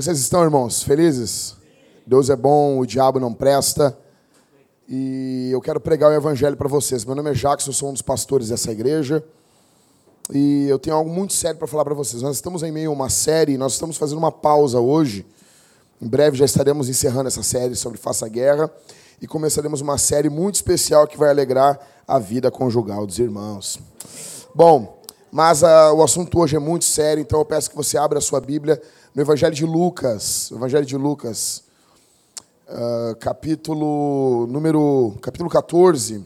Que vocês estão, irmãos? Felizes? Deus é bom, o diabo não presta. E eu quero pregar o evangelho para vocês. Meu nome é Jacques, eu sou um dos pastores dessa igreja. E eu tenho algo muito sério para falar para vocês. Nós estamos em meio a uma série, nós estamos fazendo uma pausa hoje. Em breve já estaremos encerrando essa série sobre Faça Guerra e começaremos uma série muito especial que vai alegrar a vida conjugal dos irmãos. Bom, mas uh, o assunto hoje é muito sério, então eu peço que você abra a sua Bíblia no Evangelho de Lucas, Evangelho de Lucas, uh, capítulo número capítulo 14.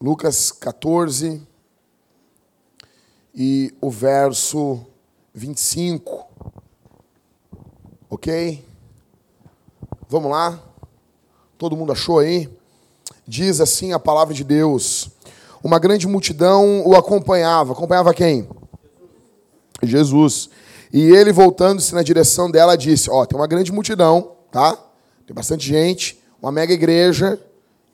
Lucas 14 e o verso 25. OK? Vamos lá? Todo mundo achou aí? Diz assim a palavra de Deus: uma grande multidão o acompanhava. Acompanhava quem? Jesus. E ele, voltando-se na direção dela, disse: Ó, oh, tem uma grande multidão, tá? Tem bastante gente, uma mega igreja,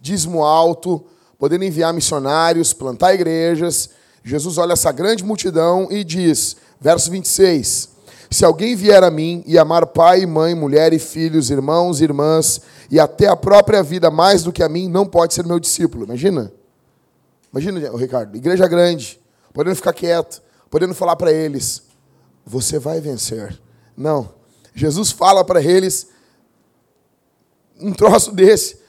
dízimo alto, podendo enviar missionários, plantar igrejas. Jesus olha essa grande multidão e diz, verso 26, Se alguém vier a mim e amar pai, mãe, mulher e filhos, irmãos, irmãs, e até a própria vida mais do que a mim, não pode ser meu discípulo. Imagina? Imagina, Ricardo, igreja grande, podendo ficar quieto, podendo falar para eles: você vai vencer. Não. Jesus fala para eles um troço desse.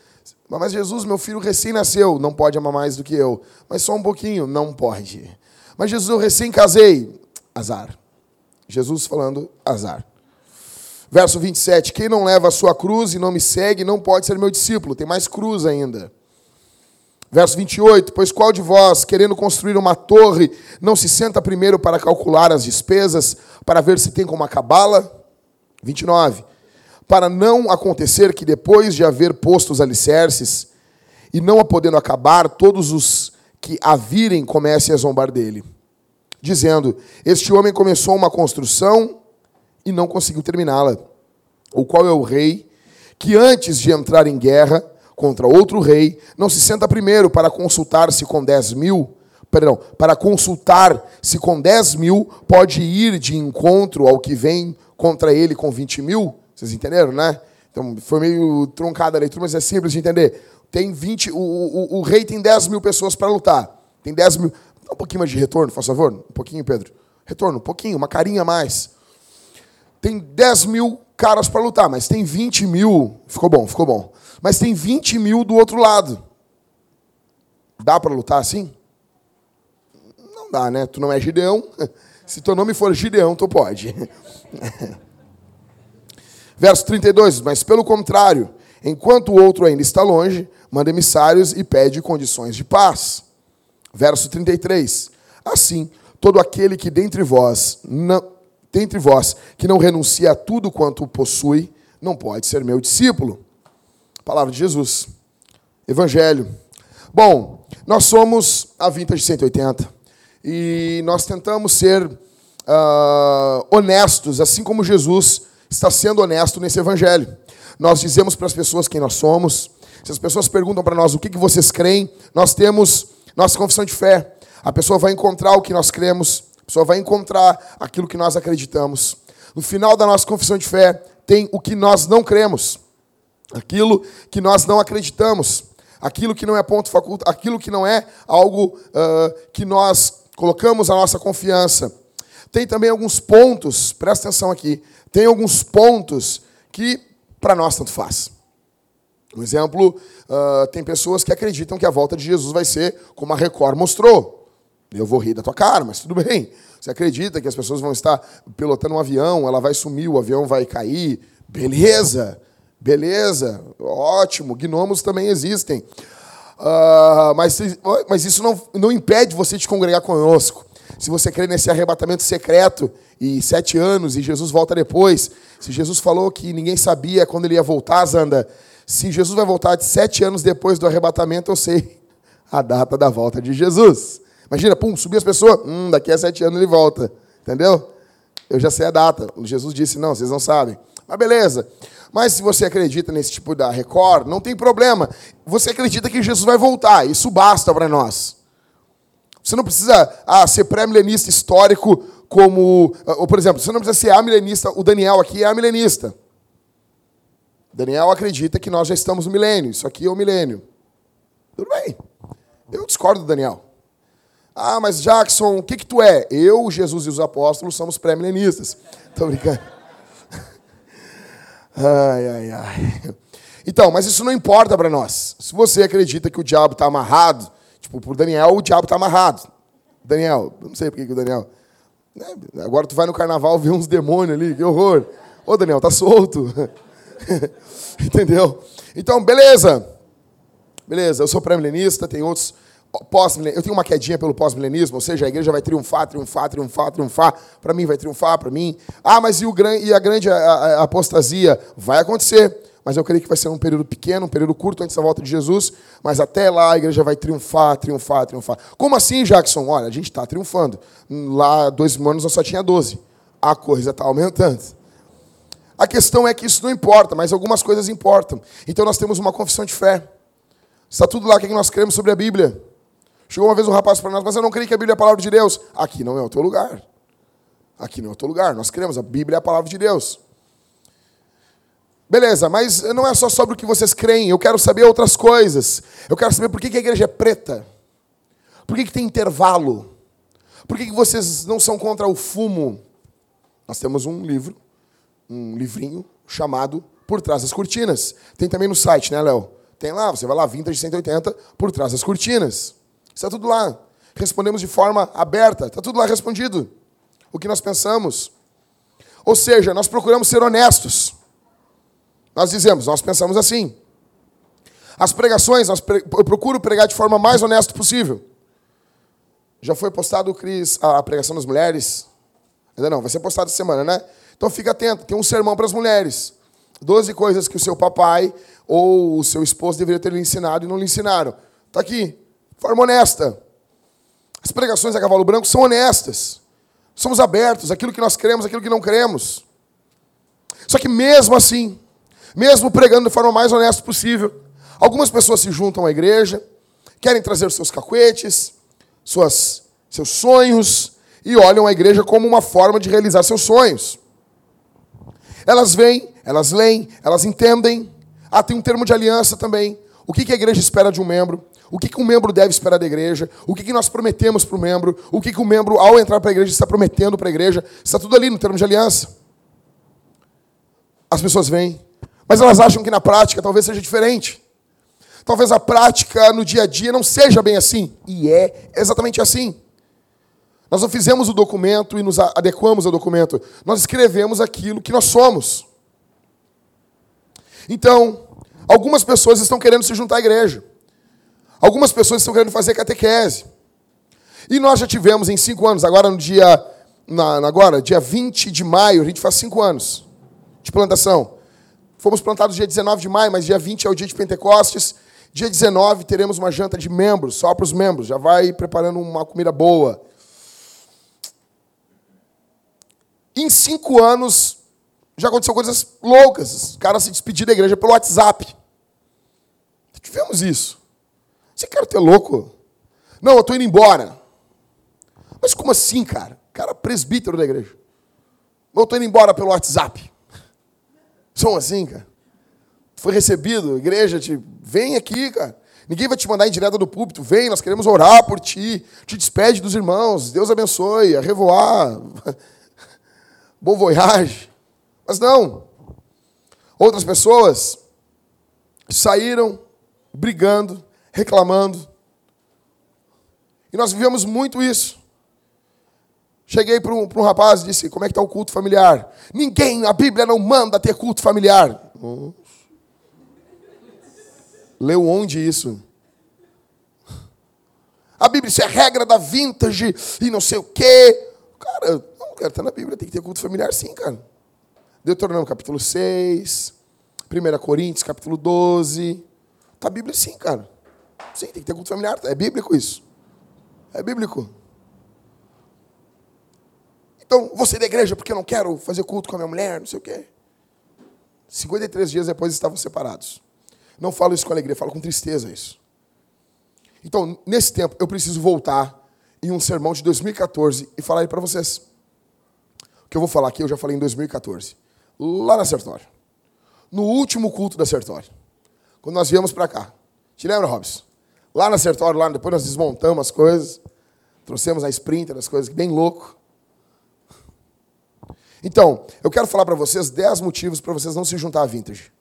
Mas Jesus, meu filho recém nasceu, não pode amar mais do que eu. Mas só um pouquinho, não pode. Mas Jesus, eu recém casei, azar. Jesus falando azar. Verso 27, quem não leva a sua cruz e não me segue, não pode ser meu discípulo. Tem mais cruz ainda. Verso 28, pois qual de vós, querendo construir uma torre, não se senta primeiro para calcular as despesas, para ver se tem como acabá-la? 29, para não acontecer que depois de haver posto os alicerces, e não a podendo acabar, todos os que a virem comecem a zombar dele, dizendo, este homem começou uma construção e não conseguiu terminá-la, o qual é o rei, que antes de entrar em guerra, contra outro rei, não se senta primeiro para consultar se com 10 mil, perdão, para consultar se com 10 mil pode ir de encontro ao que vem contra ele com 20 mil. Vocês entenderam, né? Então, foi meio truncada a leitura, mas é simples de entender. Tem 20, o, o, o rei tem 10 mil pessoas para lutar. Tem 10 mil. Dá um pouquinho mais de retorno, por favor. Um pouquinho, Pedro. Retorno, um pouquinho, uma carinha a mais. Tem 10 mil caras para lutar, mas tem 20 mil. Ficou bom, ficou bom mas tem 20 mil do outro lado. Dá para lutar assim? Não dá, né? Tu não é Gideão. Se teu nome for Gideão, tu pode. Verso 32, mas pelo contrário, enquanto o outro ainda está longe, manda emissários e pede condições de paz. Verso 33, assim, todo aquele que dentre vós, não, dentre vós que não renuncia a tudo quanto possui, não pode ser meu discípulo. Palavra de Jesus. Evangelho. Bom, nós somos a Vintage 180 e nós tentamos ser uh, honestos, assim como Jesus está sendo honesto nesse Evangelho. Nós dizemos para as pessoas quem nós somos. Se as pessoas perguntam para nós o que, que vocês creem, nós temos nossa confissão de fé. A pessoa vai encontrar o que nós cremos, a pessoa vai encontrar aquilo que nós acreditamos. No final da nossa confissão de fé, tem o que nós não cremos aquilo que nós não acreditamos, aquilo que não é ponto facultativo, aquilo que não é algo uh, que nós colocamos a nossa confiança. Tem também alguns pontos, presta atenção aqui, tem alguns pontos que para nós tanto faz. Um exemplo, uh, tem pessoas que acreditam que a volta de Jesus vai ser como a Record mostrou. Eu vou rir da tua cara, mas tudo bem. Você acredita que as pessoas vão estar pilotando um avião, ela vai sumir, o avião vai cair? Beleza. Beleza, ótimo, gnomos também existem. Uh, mas, mas isso não, não impede você de congregar conosco. Se você crê nesse arrebatamento secreto e sete anos e Jesus volta depois, se Jesus falou que ninguém sabia quando ele ia voltar, Zanda, se Jesus vai voltar de sete anos depois do arrebatamento, eu sei a data da volta de Jesus. Imagina, pum, subir as pessoas, hum, daqui a sete anos ele volta, entendeu? Eu já sei a data. Jesus disse, não, vocês não sabem. Mas beleza. Mas se você acredita nesse tipo da Record, não tem problema. Você acredita que Jesus vai voltar, isso basta para nós. Você não precisa ah, ser pré-milenista histórico como. Ah, ou, por exemplo, você não precisa ser amilenista. O Daniel aqui é amilenista. Daniel acredita que nós já estamos no milênio. Isso aqui é o milênio. Tudo bem. Eu discordo do Daniel. Ah, mas Jackson, o que, que tu é? Eu, Jesus e os apóstolos somos pré-milenistas. Estou brincando. Ai, ai, ai. Então, mas isso não importa para nós. Se você acredita que o diabo está amarrado, tipo, por Daniel, o diabo está amarrado. Daniel, não sei por que o Daniel. Né, agora tu vai no carnaval ver uns demônios ali, que horror. Ô, Daniel, tá solto. Entendeu? Então, beleza. Beleza, eu sou pré-milenista, tem outros pós Eu tenho uma quedinha pelo pós-milenismo, ou seja, a igreja vai triunfar, triunfar, triunfar, triunfar. Para mim vai triunfar, para mim. Ah, mas e, o, e a grande apostasia? Vai acontecer. Mas eu creio que vai ser um período pequeno, um período curto antes da volta de Jesus. Mas até lá a igreja vai triunfar, triunfar, triunfar. Como assim, Jackson? Olha, a gente está triunfando. Lá, dois anos, eu só tinha 12. A coisa está aumentando. A questão é que isso não importa, mas algumas coisas importam. Então nós temos uma confissão de fé. Está tudo lá o que nós cremos sobre a Bíblia. Chegou uma vez um rapaz para nós, mas eu não creio que a Bíblia é a palavra de Deus. Aqui não é o teu lugar. Aqui não é o teu lugar. Nós cremos, a Bíblia é a palavra de Deus. Beleza, mas não é só sobre o que vocês creem. Eu quero saber outras coisas. Eu quero saber por que a igreja é preta. Por que, tem intervalo? Por que vocês não são contra o fumo? Nós temos um livro, um livrinho chamado Por Trás das Cortinas. Tem também no site, né, Léo? Tem lá, você vai lá, Vintage 180, Por Trás das Cortinas. Está tudo lá. Respondemos de forma aberta. Está tudo lá respondido. O que nós pensamos. Ou seja, nós procuramos ser honestos. Nós dizemos, nós pensamos assim. As pregações, eu procuro pregar de forma mais honesta possível. Já foi postado, Cris, a pregação das mulheres? Ainda não, vai ser postado essa semana, né? Então fica atento, tem um sermão para as mulheres. Doze coisas que o seu papai ou o seu esposo deveria ter lhe ensinado e não lhe ensinaram. Está aqui forma honesta. As pregações a cavalo branco são honestas. Somos abertos, aquilo que nós cremos, aquilo que não cremos. Só que mesmo assim, mesmo pregando de forma mais honesta possível, algumas pessoas se juntam à igreja, querem trazer seus cacuetes, suas, seus sonhos, e olham a igreja como uma forma de realizar seus sonhos. Elas vêm, elas leem, elas entendem. Ah, tem um termo de aliança também. O que a igreja espera de um membro? O que, que um membro deve esperar da igreja? O que, que nós prometemos para o membro? O que, que o membro, ao entrar para a igreja, está prometendo para a igreja? Está tudo ali no termo de aliança. As pessoas vêm, mas elas acham que na prática talvez seja diferente. Talvez a prática no dia a dia não seja bem assim. E é exatamente assim. Nós não fizemos o documento e nos adequamos ao documento. Nós escrevemos aquilo que nós somos. Então, algumas pessoas estão querendo se juntar à igreja. Algumas pessoas estão querendo fazer catequese. E nós já tivemos em cinco anos, agora no dia. Na, agora, dia 20 de maio, a gente faz cinco anos de plantação. Fomos plantados dia 19 de maio, mas dia 20 é o dia de Pentecostes. Dia 19 teremos uma janta de membros, só para os membros. Já vai preparando uma comida boa. Em cinco anos, já aconteceu coisas loucas. Os caras se despediram da igreja pelo WhatsApp. Tivemos isso. Você quer ter louco? Não, eu estou indo embora. Mas como assim, cara? Cara, presbítero da igreja. Eu estou indo embora pelo WhatsApp. São assim, cara. Foi recebido, igreja, te, vem aqui, cara. Ninguém vai te mandar em direta do púlpito. Vem, nós queremos orar por ti. Te despede dos irmãos. Deus abençoe. A revoar. Bom voyage. Mas não. Outras pessoas saíram brigando, reclamando. E nós vivemos muito isso. Cheguei para um, um, rapaz e disse: Como é que está o culto familiar? Ninguém, a Bíblia não manda ter culto familiar. Leu onde isso? A Bíblia, isso é regra da vintage e não sei o quê. Cara, não, cara, está na Bíblia, tem que ter culto familiar sim, cara. Deuteronômio capítulo 6, 1 Coríntios capítulo 12. Está a Bíblia sim, cara. Sim, tem que ter culto familiar. É bíblico isso. É bíblico. Então, sair da igreja porque eu não quero fazer culto com a minha mulher, não sei o quê. 53 dias depois estavam separados. Não falo isso com alegria, falo com tristeza isso. Então, nesse tempo, eu preciso voltar em um sermão de 2014 e falar aí para vocês. O que eu vou falar aqui, eu já falei em 2014. Lá na Sertório. No último culto da Sertório. Quando nós viemos para cá. Te lembra, Robson? Lá na Sertório, lá, depois nós desmontamos as coisas. Trouxemos a Sprinter, as coisas bem louco. Então, eu quero falar para vocês 10 motivos para vocês não se juntar à Vintage.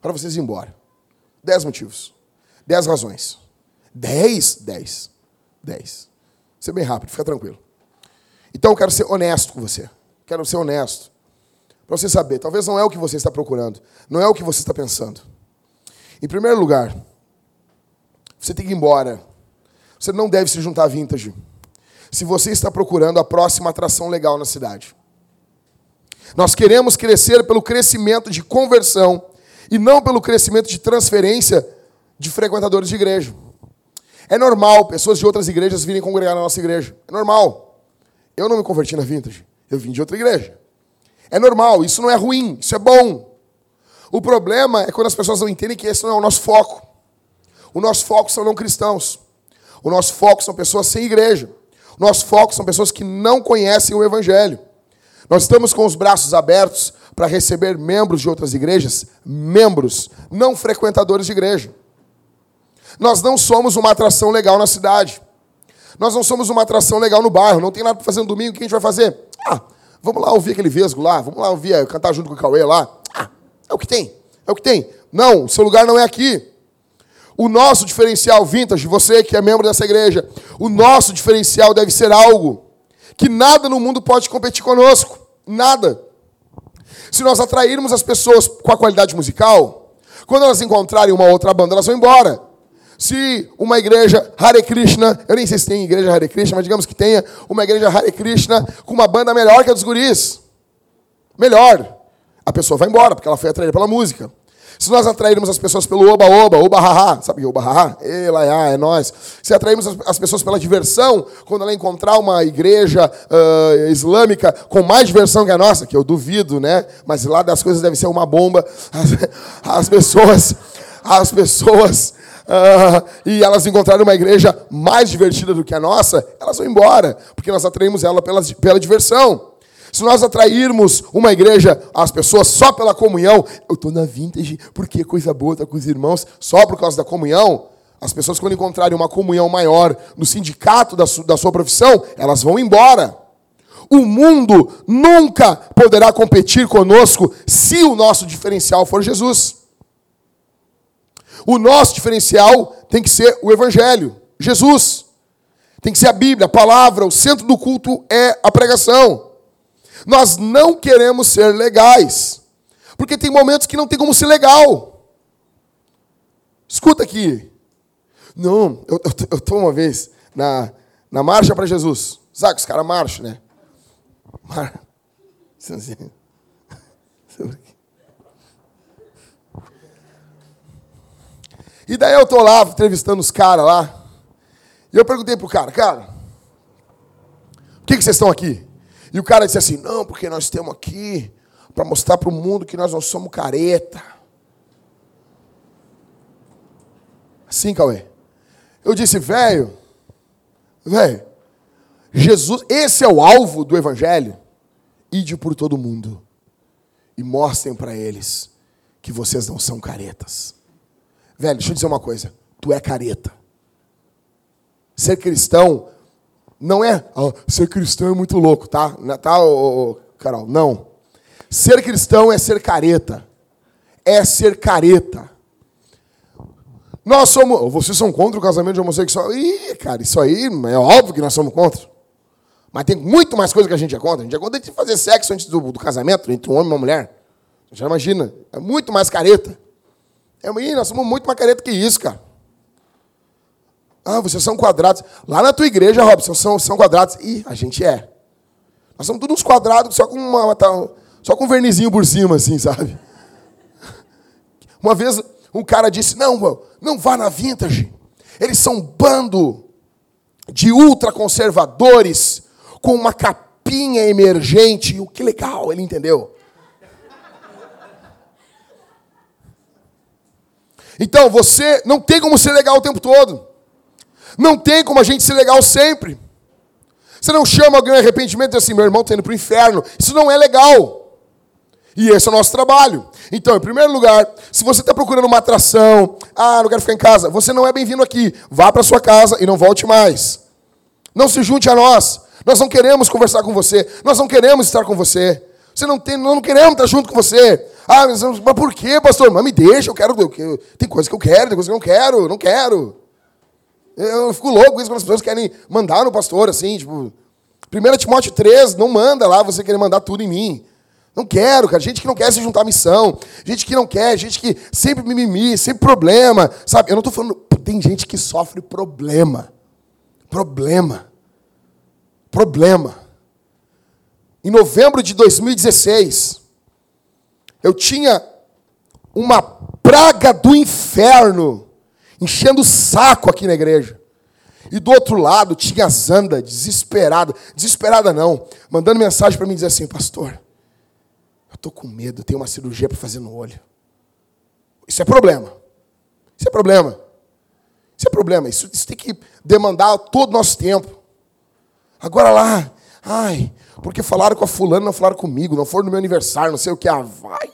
Para vocês ir embora. 10 motivos. 10 razões. 10? 10. 10. Ser bem rápido, fica tranquilo. Então eu quero ser honesto com você. Quero ser honesto. Para você saber, talvez não é o que você está procurando, não é o que você está pensando. Em primeiro lugar, você tem que ir embora. Você não deve se juntar à vintage. Se você está procurando a próxima atração legal na cidade. Nós queremos crescer pelo crescimento de conversão e não pelo crescimento de transferência de frequentadores de igreja. É normal pessoas de outras igrejas virem congregar na nossa igreja. É normal. Eu não me converti na Vintage. Eu vim de outra igreja. É normal. Isso não é ruim. Isso é bom. O problema é quando as pessoas não entendem que esse não é o nosso foco. O nosso foco são não cristãos. O nosso foco são pessoas sem igreja. O nosso foco são pessoas que não conhecem o Evangelho. Nós estamos com os braços abertos para receber membros de outras igrejas, membros, não frequentadores de igreja. Nós não somos uma atração legal na cidade. Nós não somos uma atração legal no bairro. Não tem nada para fazer no domingo. O que a gente vai fazer? Ah, vamos lá ouvir aquele vesgo lá. Vamos lá ouvir, cantar junto com o Cauê lá. Ah, é o que tem. É o que tem. Não, seu lugar não é aqui. O nosso diferencial vintage, você que é membro dessa igreja, o nosso diferencial deve ser algo que nada no mundo pode competir conosco. Nada. Se nós atrairmos as pessoas com a qualidade musical, quando elas encontrarem uma outra banda, elas vão embora. Se uma igreja Hare Krishna, eu nem sei se tem igreja Hare Krishna, mas digamos que tenha uma igreja Hare Krishna com uma banda melhor que a dos guris. Melhor. A pessoa vai embora, porque ela foi atraída pela música. Se nós atrairmos as pessoas pelo oba-oba, oba-haha, sabe o que é oba-haha? Elaiá, é nós. Se atrairmos as pessoas pela diversão, quando ela encontrar uma igreja uh, islâmica com mais diversão que a nossa, que eu duvido, né? Mas lá das coisas deve ser uma bomba. As, as pessoas, as pessoas uh, e elas encontrarem uma igreja mais divertida do que a nossa, elas vão embora, porque nós atraímos ela pela, pela diversão. Se nós atrairmos uma igreja, as pessoas só pela comunhão, eu estou na vintage, porque coisa boa estar com os irmãos, só por causa da comunhão, as pessoas, quando encontrarem uma comunhão maior no sindicato da, su, da sua profissão, elas vão embora. O mundo nunca poderá competir conosco se o nosso diferencial for Jesus. O nosso diferencial tem que ser o Evangelho, Jesus. Tem que ser a Bíblia, a palavra, o centro do culto é a pregação. Nós não queremos ser legais, porque tem momentos que não tem como ser legal. Escuta aqui. Não, eu estou uma vez na, na Marcha para Jesus. Sabe que os caras marcham, né? Mar... E daí eu tô lá entrevistando os caras lá. E eu perguntei pro cara, cara, por que, que vocês estão aqui? E o cara disse assim, não, porque nós estamos aqui para mostrar para o mundo que nós não somos careta. Assim, Cauê. Eu disse, velho, velho, Jesus, esse é o alvo do Evangelho. Ide por todo mundo e mostrem para eles que vocês não são caretas. Velho, deixa eu dizer uma coisa. Tu é careta. Ser cristão não é. Oh, ser cristão é muito louco, tá? É, tá, oh, oh, Carol? Não. Ser cristão é ser careta. É ser careta. Nós somos. Vocês são contra o casamento de homossexual? Ih, cara, isso aí é óbvio que nós somos contra. Mas tem muito mais coisa que a gente é contra. A gente é contra de fazer sexo antes do, do casamento, entre um homem e uma mulher. Já imagina. É muito mais careta. É, nós somos muito mais careta que isso, cara. Ah, vocês são quadrados. Lá na tua igreja, Robson, são, são quadrados. Ih, a gente é. Nós somos todos uns quadrados, só com, uma, só com um vernizinho por cima, assim, sabe? Uma vez um cara disse: Não, não vá na vintage. Eles são um bando de ultraconservadores com uma capinha emergente. O que legal, ele entendeu. Então, você não tem como ser legal o tempo todo. Não tem como a gente ser legal sempre. Você não chama alguém em arrependimento e diz assim, meu irmão está indo para o inferno. Isso não é legal. E esse é o nosso trabalho. Então, em primeiro lugar, se você está procurando uma atração, ah, não quero ficar em casa, você não é bem-vindo aqui. Vá para sua casa e não volte mais. Não se junte a nós. Nós não queremos conversar com você. Nós não queremos estar com você. Você não tem, nós não queremos estar junto com você. Ah, mas, mas por quê, pastor? Mas me deixa, eu quero. Eu, tem coisa que eu quero, tem coisa que eu não quero, não quero. Eu fico louco isso quando as pessoas querem mandar no pastor, assim, tipo. 1 Timóteo 3, não manda lá você querer mandar tudo em mim. Não quero, cara. Gente que não quer se juntar à missão. Gente que não quer, gente que sempre mimimi, sempre problema. Sabe? Eu não estou falando. Tem gente que sofre problema. Problema. Problema. Em novembro de 2016, eu tinha uma praga do inferno enchendo o saco aqui na igreja. E do outro lado tinha a Zanda, desesperada. Desesperada não, mandando mensagem para mim dizer assim, pastor, eu estou com medo, tenho uma cirurgia para fazer no olho. Isso é problema. Isso é problema. Isso é problema. Isso, isso tem que demandar todo o nosso tempo. Agora lá, ai, porque falaram com a fulana, não falaram comigo, não foram no meu aniversário, não sei o que. Ah, vai.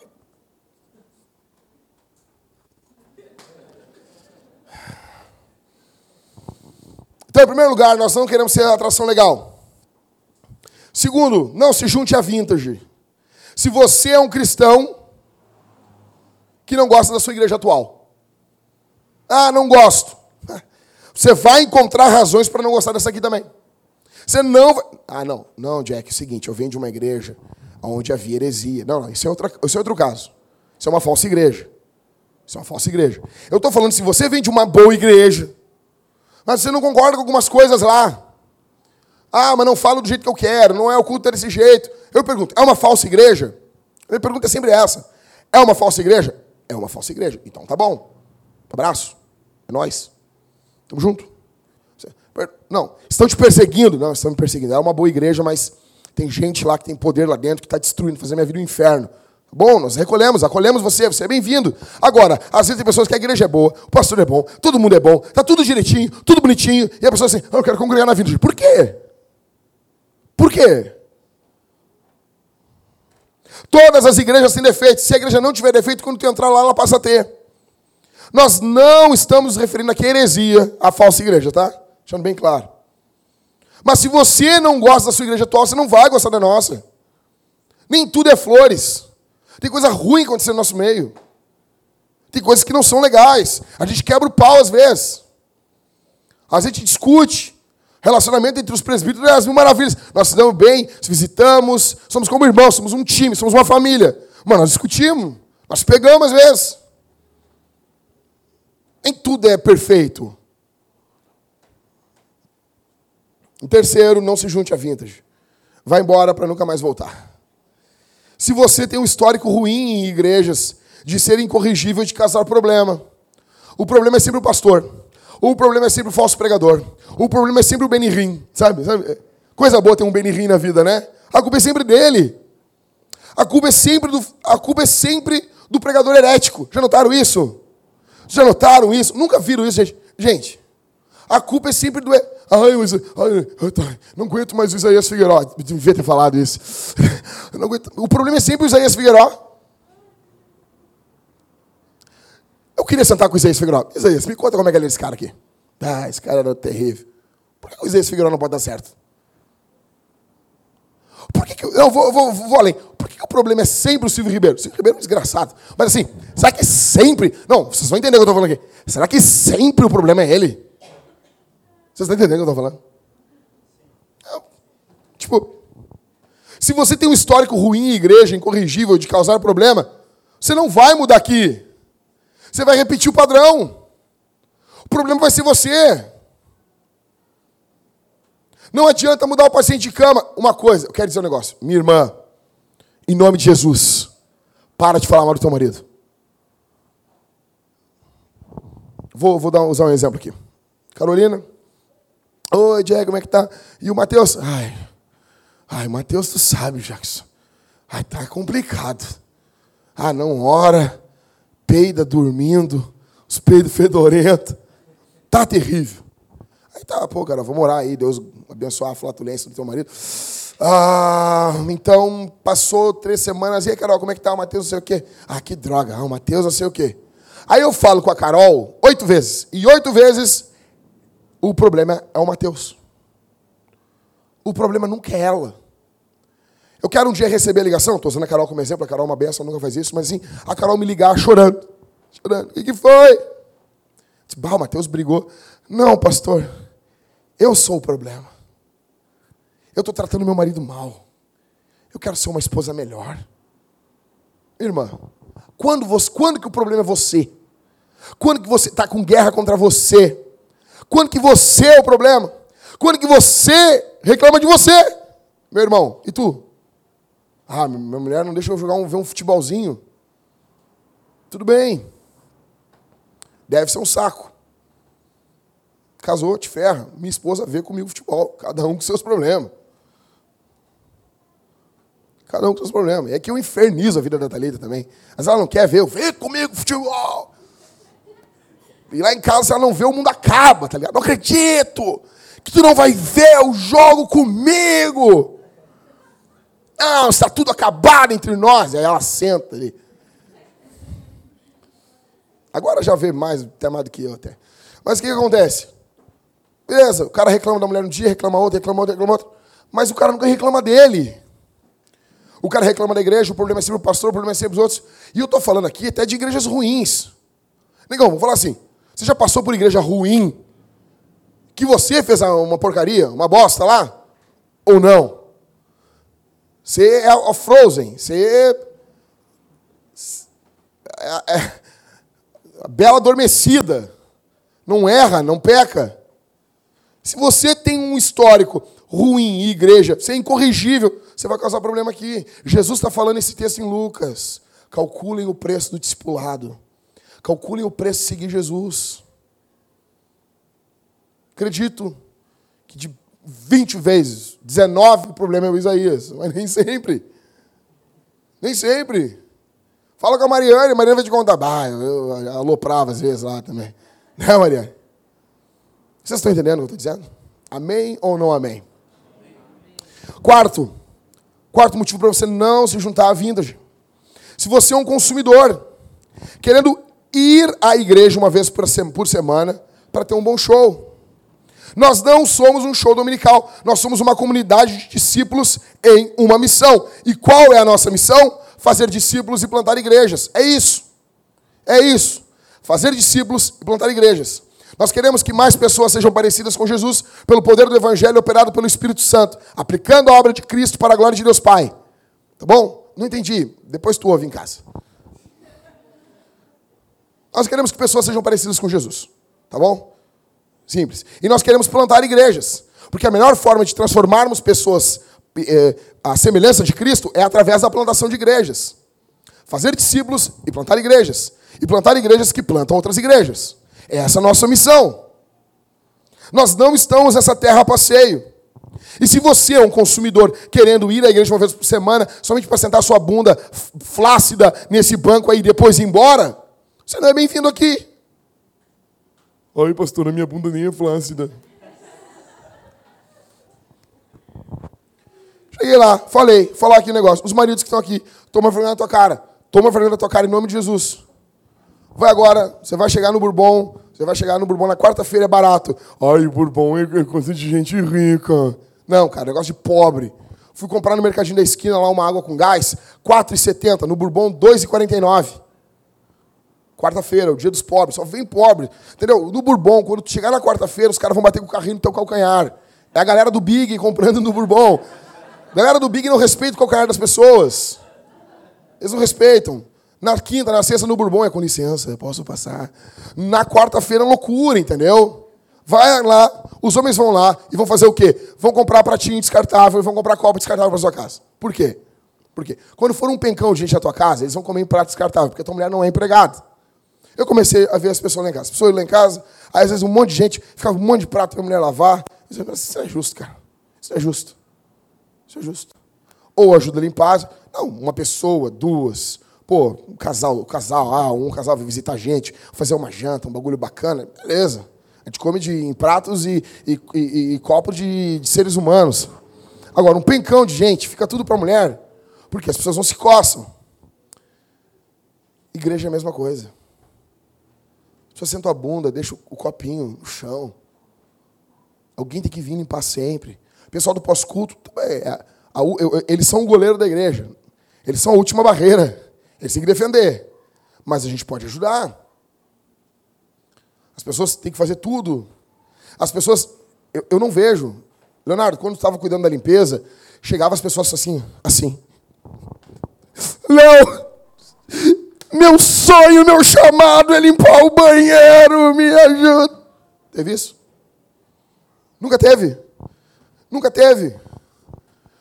Então, em primeiro lugar, nós não queremos ser atração legal. Segundo, não se junte a vintage. Se você é um cristão que não gosta da sua igreja atual. Ah, não gosto. Você vai encontrar razões para não gostar dessa aqui também. Você não vai... Ah, não. Não, Jack, é o seguinte, eu venho de uma igreja onde havia heresia. Não, não, isso é, outra, isso é outro caso. Isso é uma falsa igreja. Isso é uma falsa igreja. Eu estou falando, se você vem de uma boa igreja, mas você não concorda com algumas coisas lá. Ah, mas não falo do jeito que eu quero, não é o culto desse jeito. Eu pergunto, é uma falsa igreja? A minha pergunta é sempre essa. É uma falsa igreja? É uma falsa igreja. Então tá bom. Abraço. É nós. Tamo junto. Não, estão te perseguindo. Não, estão me perseguindo. É uma boa igreja, mas tem gente lá que tem poder lá dentro que está destruindo, fazendo minha vida um inferno. Bom, nós recolhemos, acolhemos você, você é bem-vindo. Agora, às vezes tem pessoas que a igreja é boa, o pastor é bom, todo mundo é bom, tá tudo direitinho, tudo bonitinho, e a pessoa assim, ah, eu quero congregar na vida. Por quê? Por quê? Todas as igrejas têm defeitos. Se a igreja não tiver defeito, quando tu entrar lá, ela passa a ter. Nós não estamos referindo aqui a heresia, a falsa igreja, tá? Deixando bem claro. Mas se você não gosta da sua igreja atual, você não vai gostar da nossa. Nem tudo é flores. Tem coisa ruim acontecendo no nosso meio. Tem coisas que não são legais. A gente quebra o pau às vezes. A gente discute. Relacionamento entre os presbíteros é as mil maravilhas. Nós se damos bem, se visitamos, somos como irmãos, somos um time, somos uma família. Mas nós discutimos, nós pegamos às vezes. Nem tudo é perfeito. O terceiro, não se junte a vintage. Vai embora para nunca mais voltar. Se você tem um histórico ruim em igrejas de ser incorrigível de causar problema, o problema é sempre o pastor. O problema é sempre o falso pregador. O problema é sempre o Benihim, sabe? sabe? Coisa boa ter um Benihim na vida, né? A culpa é sempre dele. A culpa é sempre do, a culpa é sempre do pregador herético. Já notaram isso? Já notaram isso? Nunca viram isso, gente? Gente, a culpa é sempre do. Ai, mas, ai, não aguento mais o Isaías Figueiró. Devia ter falado isso. o problema é sempre o Isaías Figueiró. Eu queria sentar com o Isaías Figueiró. Isaías, me conta como é que é esse cara aqui. Ah, esse cara era terrível. Por que o Isaías Figueiró não pode dar certo? Por que, que eu vou, vou, vou, além? Por que, que, o problema é sempre o Silvio Ribeiro? O Silvio Ribeiro é um desgraçado. Mas assim, será que sempre. Não, vocês vão entender o que eu estou falando aqui. Será que sempre o problema é ele? Vocês estão entendendo o que eu estou falando? Não. Tipo, se você tem um histórico ruim em igreja, incorrigível, de causar problema, você não vai mudar aqui. Você vai repetir o padrão. O problema vai ser você. Não adianta mudar o paciente de cama. Uma coisa, eu quero dizer um negócio. Minha irmã, em nome de Jesus, para de falar mal do teu marido. Vou, vou dar, usar um exemplo aqui. Carolina, Oi, Diego, como é que tá? E o Matheus? Ai, ai, Matheus, tu sabe, Jackson. Ai, tá complicado. Ah, não ora, peida dormindo, os peidos fedorentos. Tá terrível. Aí tá, pô, cara, vamos orar aí, Deus abençoar a flatulência do teu marido. Ah, então, passou três semanas, e aí, Carol, como é que tá o Matheus, não sei o quê? Ah, que droga, ah, o Matheus, não sei o quê. Aí eu falo com a Carol oito vezes, e oito vezes o problema é o Matheus. O problema nunca é ela. Eu quero um dia receber a ligação, estou usando a Carol como exemplo, a Carol é uma benção, nunca faz isso, mas assim, a Carol me ligar chorando. Chorando. O que, foi? Bah, o Matheus brigou. Não, pastor, eu sou o problema. Eu estou tratando meu marido mal. Eu quero ser uma esposa melhor. Irmã, quando, você, quando que o problema é você? Quando que você está com guerra contra você? Quando que você é o problema? Quando que você reclama de você? Meu irmão, e tu? Ah, minha mulher não deixa eu jogar um, ver um futebolzinho. Tudo bem. Deve ser um saco. Casou, te ferra. Minha esposa vê comigo futebol. Cada um com seus problemas. Cada um com seus problemas. É que eu infernizo a vida da Thalita também. Mas ela não quer ver, eu vê comigo futebol. E lá em casa, ela não vê, o mundo acaba, tá ligado? Não acredito que tu não vai ver o jogo comigo. Não, está tudo acabado entre nós. Aí ela senta ali. Agora já vê mais, até mais do que eu até. Mas o que, que acontece? Beleza, o cara reclama da mulher um dia, reclama outro, reclama outro, reclama outro. Mas o cara nunca reclama dele. O cara reclama da igreja, o problema é sempre o pastor, o problema é sempre os outros. E eu estou falando aqui até de igrejas ruins. Negão, vou falar assim. Você já passou por igreja ruim? Que você fez uma porcaria, uma bosta lá? Ou não? Você é a Frozen. Você é, é a bela adormecida. Não erra, não peca. Se você tem um histórico ruim em igreja, você é incorrigível, você vai causar problema aqui. Jesus está falando esse texto em Lucas. Calculem o preço do discipulado. Calculem o preço de seguir Jesus. Acredito que de 20 vezes, 19 o problema é o Isaías, mas nem sempre. Nem sempre. Fala com a Mariane, a Mariane vai te contar. Bah, eu aloprava às vezes lá também. Né, Mariane? Vocês estão entendendo o que eu estou dizendo? Amém ou não amém? Quarto, quarto motivo para você não se juntar à vinda. Se você é um consumidor, querendo ir à igreja uma vez por semana para ter um bom show. Nós não somos um show dominical, nós somos uma comunidade de discípulos em uma missão. E qual é a nossa missão? Fazer discípulos e plantar igrejas. É isso. É isso. Fazer discípulos e plantar igrejas. Nós queremos que mais pessoas sejam parecidas com Jesus pelo poder do Evangelho operado pelo Espírito Santo, aplicando a obra de Cristo para a glória de Deus Pai. Tá bom? Não entendi. Depois tu ouve em casa. Nós queremos que pessoas sejam parecidas com Jesus. Tá bom? Simples. E nós queremos plantar igrejas. Porque a melhor forma de transformarmos pessoas eh, à semelhança de Cristo é através da plantação de igrejas. Fazer discípulos e plantar igrejas. E plantar igrejas que plantam outras igrejas. É essa a nossa missão. Nós não estamos nessa terra a passeio. E se você é um consumidor querendo ir à igreja uma vez por semana, somente para sentar sua bunda flácida nesse banco aí e depois ir embora, você não é bem-vindo aqui. Ai, pastor, a minha bunda nem é flácida. Cheguei lá, falei, falar aqui o um negócio. Os maridos que estão aqui, toma vergonha na tua cara. Toma vergonha na tua cara em nome de Jesus. Vai agora, você vai chegar no Bourbon, você vai chegar no Bourbon na quarta-feira, é barato. Ai, Bourbon é coisa de gente rica. Não, cara, negócio de pobre. Fui comprar no mercadinho da esquina lá uma água com gás, R$ 4,70. No Bourbon, R$ 2,49. Quarta-feira, o dia dos pobres, só vem pobre. Entendeu? No Bourbon, quando tu chegar na quarta-feira, os caras vão bater com o carrinho no teu calcanhar. É a galera do Big comprando no Bourbon. A galera do Big não respeita o calcanhar das pessoas. Eles não respeitam. Na quinta, na sexta, no Bourbon, é com licença, posso passar. Na quarta-feira, loucura, entendeu? Vai lá, os homens vão lá e vão fazer o quê? Vão comprar pratinho descartável e vão comprar copo descartável para sua casa. Por quê? Por quê? Quando for um pencão de gente na tua casa, eles vão comer em prato descartável, porque a tua mulher não é empregada. Eu comecei a ver as pessoas lá em casa. As pessoas lá em casa, aí, às vezes um monte de gente, ficava um monte de prato para a mulher lavar. Eu disse, isso é justo, cara. Isso é justo. Isso é justo. Ou ajuda a limpar. Não, uma pessoa, duas, Pô, um casal, um casal, ah, um casal vai visitar a gente, fazer uma janta, um bagulho bacana, beleza. A gente come de, em pratos e, e, e, e copos de, de, seres humanos. Agora, um pencão de gente, fica tudo para a mulher, porque as pessoas não se coçam. Igreja é a mesma coisa. Pessoas sentam a bunda, deixa o copinho no chão. Alguém tem que vir limpar sempre. O pessoal do pós-culto, é, eles são o goleiro da igreja. Eles são a última barreira. Eles têm que defender. Mas a gente pode ajudar. As pessoas têm que fazer tudo. As pessoas. Eu, eu não vejo. Leonardo, quando estava cuidando da limpeza, chegava as pessoas assim, assim. Léo, meu sonho, meu chamado é limpar o banheiro, me ajuda. Teve isso? Nunca teve? Nunca teve.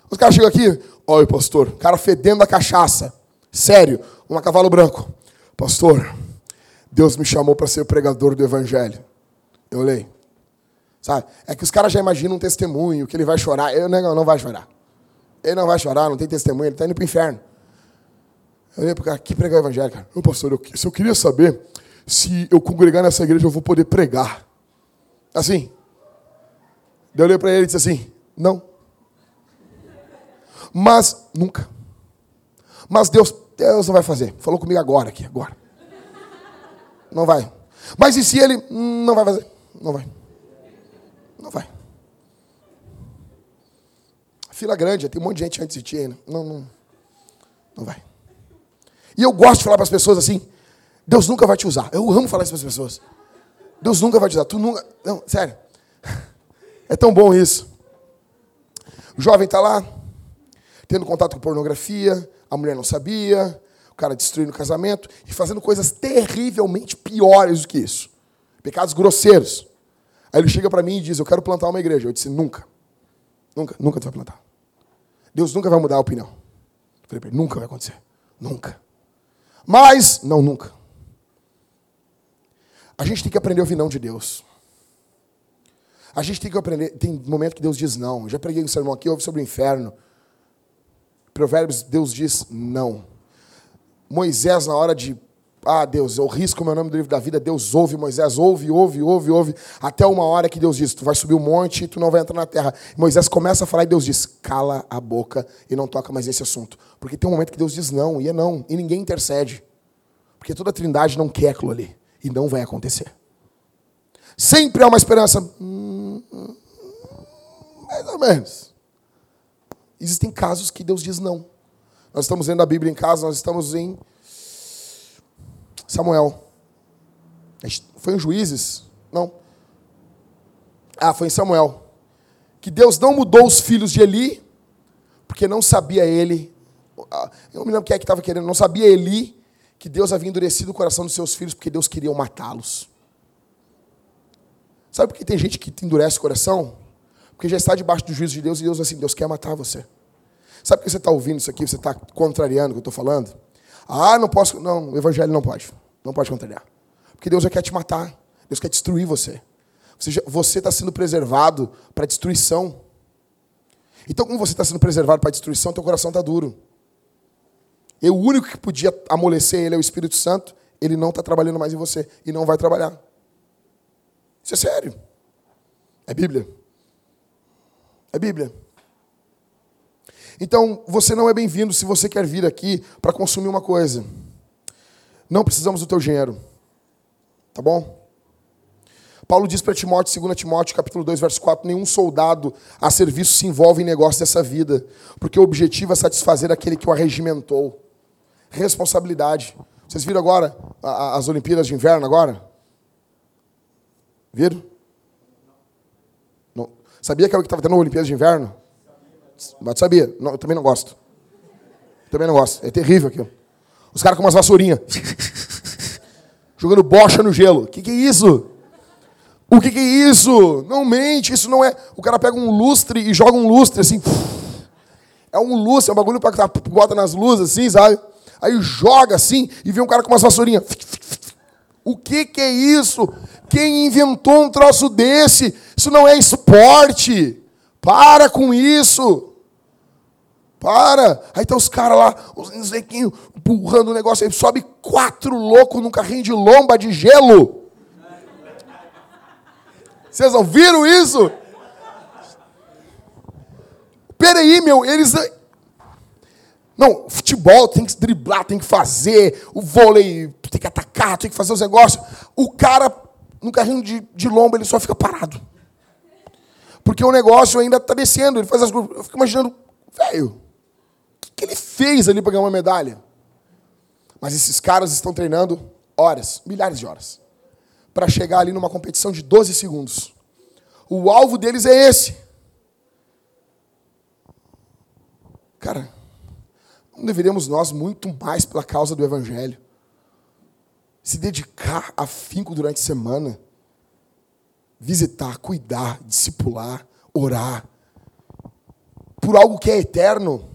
Os caras chegam aqui, olha, pastor, cara fedendo a cachaça. Sério, um cavalo branco. Pastor, Deus me chamou para ser pregador do evangelho. Eu olhei. Sabe? É que os caras já imaginam um testemunho, que ele vai chorar. Eu não, não vai chorar. Ele não vai chorar, não tem testemunho, ele está indo para o inferno. Eu cara, que pregar o evangelho, cara? Ô, pastor, eu, se eu queria saber se eu congregar nessa igreja eu vou poder pregar. Assim. Eu olhei para ele e disse assim: Não. Mas, nunca. Mas Deus, Deus não vai fazer. Falou comigo agora aqui, agora. Não vai. Mas e se ele não vai fazer? Não vai. Não vai. Fila grande, tem um monte de gente antes de ti ainda. Não, não. Não vai. E eu gosto de falar para as pessoas assim: Deus nunca vai te usar. Eu amo falar isso para as pessoas. Deus nunca vai te usar. Tu nunca. Não, sério. É tão bom isso. O jovem está lá, tendo contato com pornografia, a mulher não sabia, o cara destruindo o casamento e fazendo coisas terrivelmente piores do que isso. Pecados grosseiros. Aí ele chega para mim e diz: Eu quero plantar uma igreja. Eu disse: Nunca. Nunca, nunca tu vai plantar. Deus nunca vai mudar a opinião. Eu falei para ele: Nunca vai acontecer. Nunca. Mas, não, nunca. A gente tem que aprender a ouvir não de Deus. A gente tem que aprender. Tem momento que Deus diz não. Eu já preguei um sermão aqui, ouve sobre o inferno. Provérbios, Deus diz não. Moisés, na hora de. Ah, Deus, eu risco o meu nome do livro da vida. Deus ouve Moisés, ouve, ouve, ouve, ouve. Até uma hora que Deus diz: Tu vai subir o um monte e tu não vai entrar na terra. Moisés começa a falar e Deus diz: Cala a boca e não toca mais nesse assunto. Porque tem um momento que Deus diz não, e é não. E ninguém intercede. Porque toda a trindade não quer aquilo ali. E não vai acontecer. Sempre há uma esperança. Hum, mais ou menos. Existem casos que Deus diz não. Nós estamos lendo a Bíblia em casa, nós estamos em Samuel. Foi em Juízes? Não. Ah, foi em Samuel. Que Deus não mudou os filhos de Eli, porque não sabia ele. Ah, eu me lembro quem é que estava querendo, não sabia Eli que Deus havia endurecido o coração dos seus filhos porque Deus queria matá-los. Sabe por que tem gente que endurece o coração? Porque já está debaixo do juízo de Deus e Deus assim, Deus quer matar você. Sabe por que você está ouvindo isso aqui? Você está contrariando o que eu estou falando? Ah, não posso. Não, o evangelho não pode. Não pode contrariar. Porque Deus já quer te matar. Deus quer destruir você. Você está sendo preservado para destruição. Então, como você está sendo preservado para destruição, teu coração está duro. E o único que podia amolecer ele é o Espírito Santo. Ele não está trabalhando mais em você e não vai trabalhar. Isso é sério. É Bíblia. É Bíblia. Então, você não é bem-vindo se você quer vir aqui para consumir uma coisa. Não precisamos do teu dinheiro. Tá bom? Paulo diz para Timóteo, 2 Timóteo, capítulo 2, verso 4, nenhum soldado a serviço se envolve em negócio dessa vida, porque o objetivo é satisfazer aquele que o arregimentou. Responsabilidade. Vocês viram agora as Olimpíadas de Inverno agora? Viram? Não. Sabia que estava tendo na Olimpíada de Inverno? Mas sabia. Não, eu também não gosto. Também não gosto. É terrível aquilo. Os caras com umas vassourinhas. jogando bocha no gelo. O que, que é isso? O que, que é isso? Não mente, isso não é. O cara pega um lustre e joga um lustre assim. É um lustre, é um bagulho para bota nas luzes assim, sabe? Aí joga assim e vê um cara com umas vassourinhas. O que, que é isso? Quem inventou um troço desse? Isso não é esporte. Para com isso. Para. Aí tá os caras lá, os neguinhos, empurrando o negócio. Aí sobe quatro loucos num carrinho de lomba de gelo. Vocês não viram isso? Peraí, meu, eles. Não, futebol tem que driblar, tem que fazer, o vôlei tem que atacar, tem que fazer os negócios. O cara, no carrinho de, de lombo, ele só fica parado. Porque o negócio ainda está descendo, ele faz as Eu fico imaginando, velho, que, ele fez ali para ganhar uma medalha? Mas esses caras estão treinando horas, milhares de horas, para chegar ali numa competição de 12 segundos. O alvo deles é esse. Cara, não deveríamos nós muito mais pela causa do Evangelho se dedicar a finco durante a semana, visitar, cuidar, discipular, orar por algo que é eterno?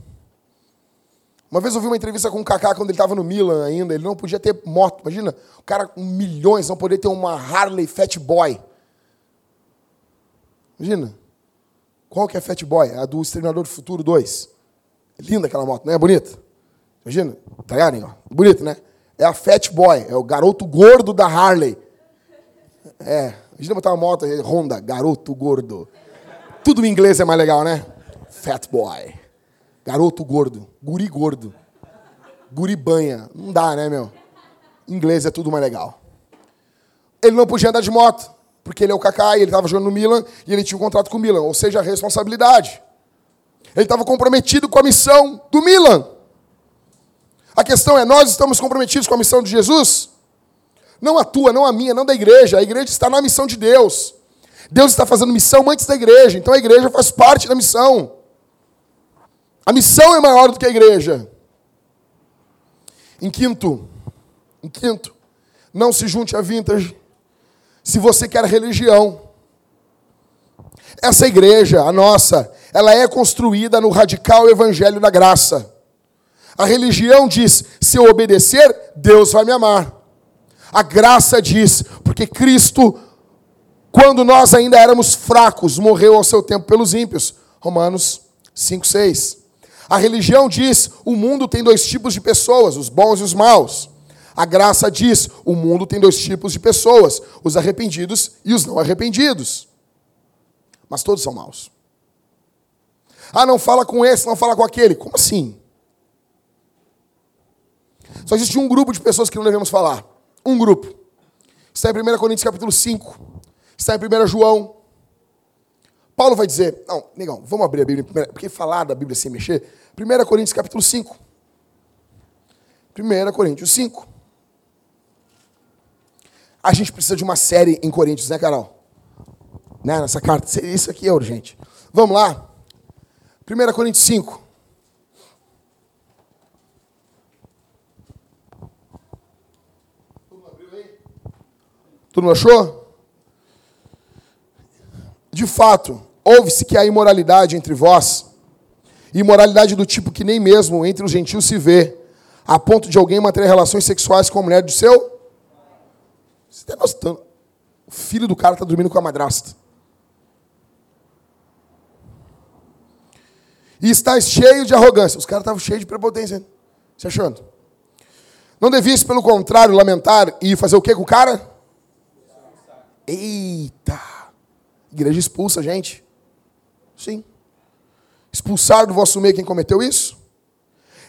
Uma vez eu vi uma entrevista com o Kaká quando ele estava no Milan ainda. Ele não podia ter moto. Imagina, o cara com milhões não poder ter uma Harley Fat Boy. Imagina. Qual que é Fat Boy? A do Exterminador do Futuro 2. Linda aquela moto, não é bonita? Imagina, tá ligado, ó? Bonito, né? É a Fat Boy, é o garoto gordo da Harley. É, imagina botar uma moto Honda, garoto gordo. Tudo em inglês é mais legal, né? Fat Boy. Garoto gordo, guri gordo. Guri banha. Não dá, né, meu? Em inglês é tudo mais legal. Ele não podia andar de moto, porque ele é o Kaká e ele estava jogando no Milan e ele tinha um contrato com o Milan, ou seja, a responsabilidade. Ele estava comprometido com a missão do Milan. A questão é: nós estamos comprometidos com a missão de Jesus? Não a tua, não a minha, não da igreja. A igreja está na missão de Deus. Deus está fazendo missão antes da igreja, então a igreja faz parte da missão. A missão é maior do que a igreja. Em quinto, em quinto, não se junte a vintage se você quer religião. Essa igreja, a nossa, ela é construída no radical evangelho da graça. A religião diz: se eu obedecer, Deus vai me amar. A graça diz: porque Cristo, quando nós ainda éramos fracos, morreu ao seu tempo pelos ímpios. Romanos 5, 6. A religião diz: o mundo tem dois tipos de pessoas, os bons e os maus. A graça diz: o mundo tem dois tipos de pessoas, os arrependidos e os não arrependidos. Mas todos são maus. Ah, não fala com esse, não fala com aquele. Como assim? Só existe um grupo de pessoas que não devemos falar. Um grupo. Está em 1 Coríntios capítulo 5. Está em 1 João. Paulo vai dizer, não, negão, vamos abrir a Bíblia, porque falar da Bíblia sem mexer. 1 Coríntios capítulo 5. 1 Coríntios 5. A gente precisa de uma série em Coríntios, né, Carol? Né, nessa carta. Isso aqui é urgente. Vamos lá. 1 Coríntios 5. Tu não achou? De fato, ouve-se que há imoralidade entre vós, imoralidade do tipo que nem mesmo entre os gentios se vê, a ponto de alguém manter relações sexuais com a mulher do seu. Você está gostando? O filho do cara está dormindo com a madrasta. e estás cheio de arrogância. Os caras estavam cheios de prepotência. Você achando? Não devias, pelo contrário, lamentar e fazer o que com o cara? Eita! Igreja expulsa a gente. Sim. Expulsar do vosso meio quem cometeu isso?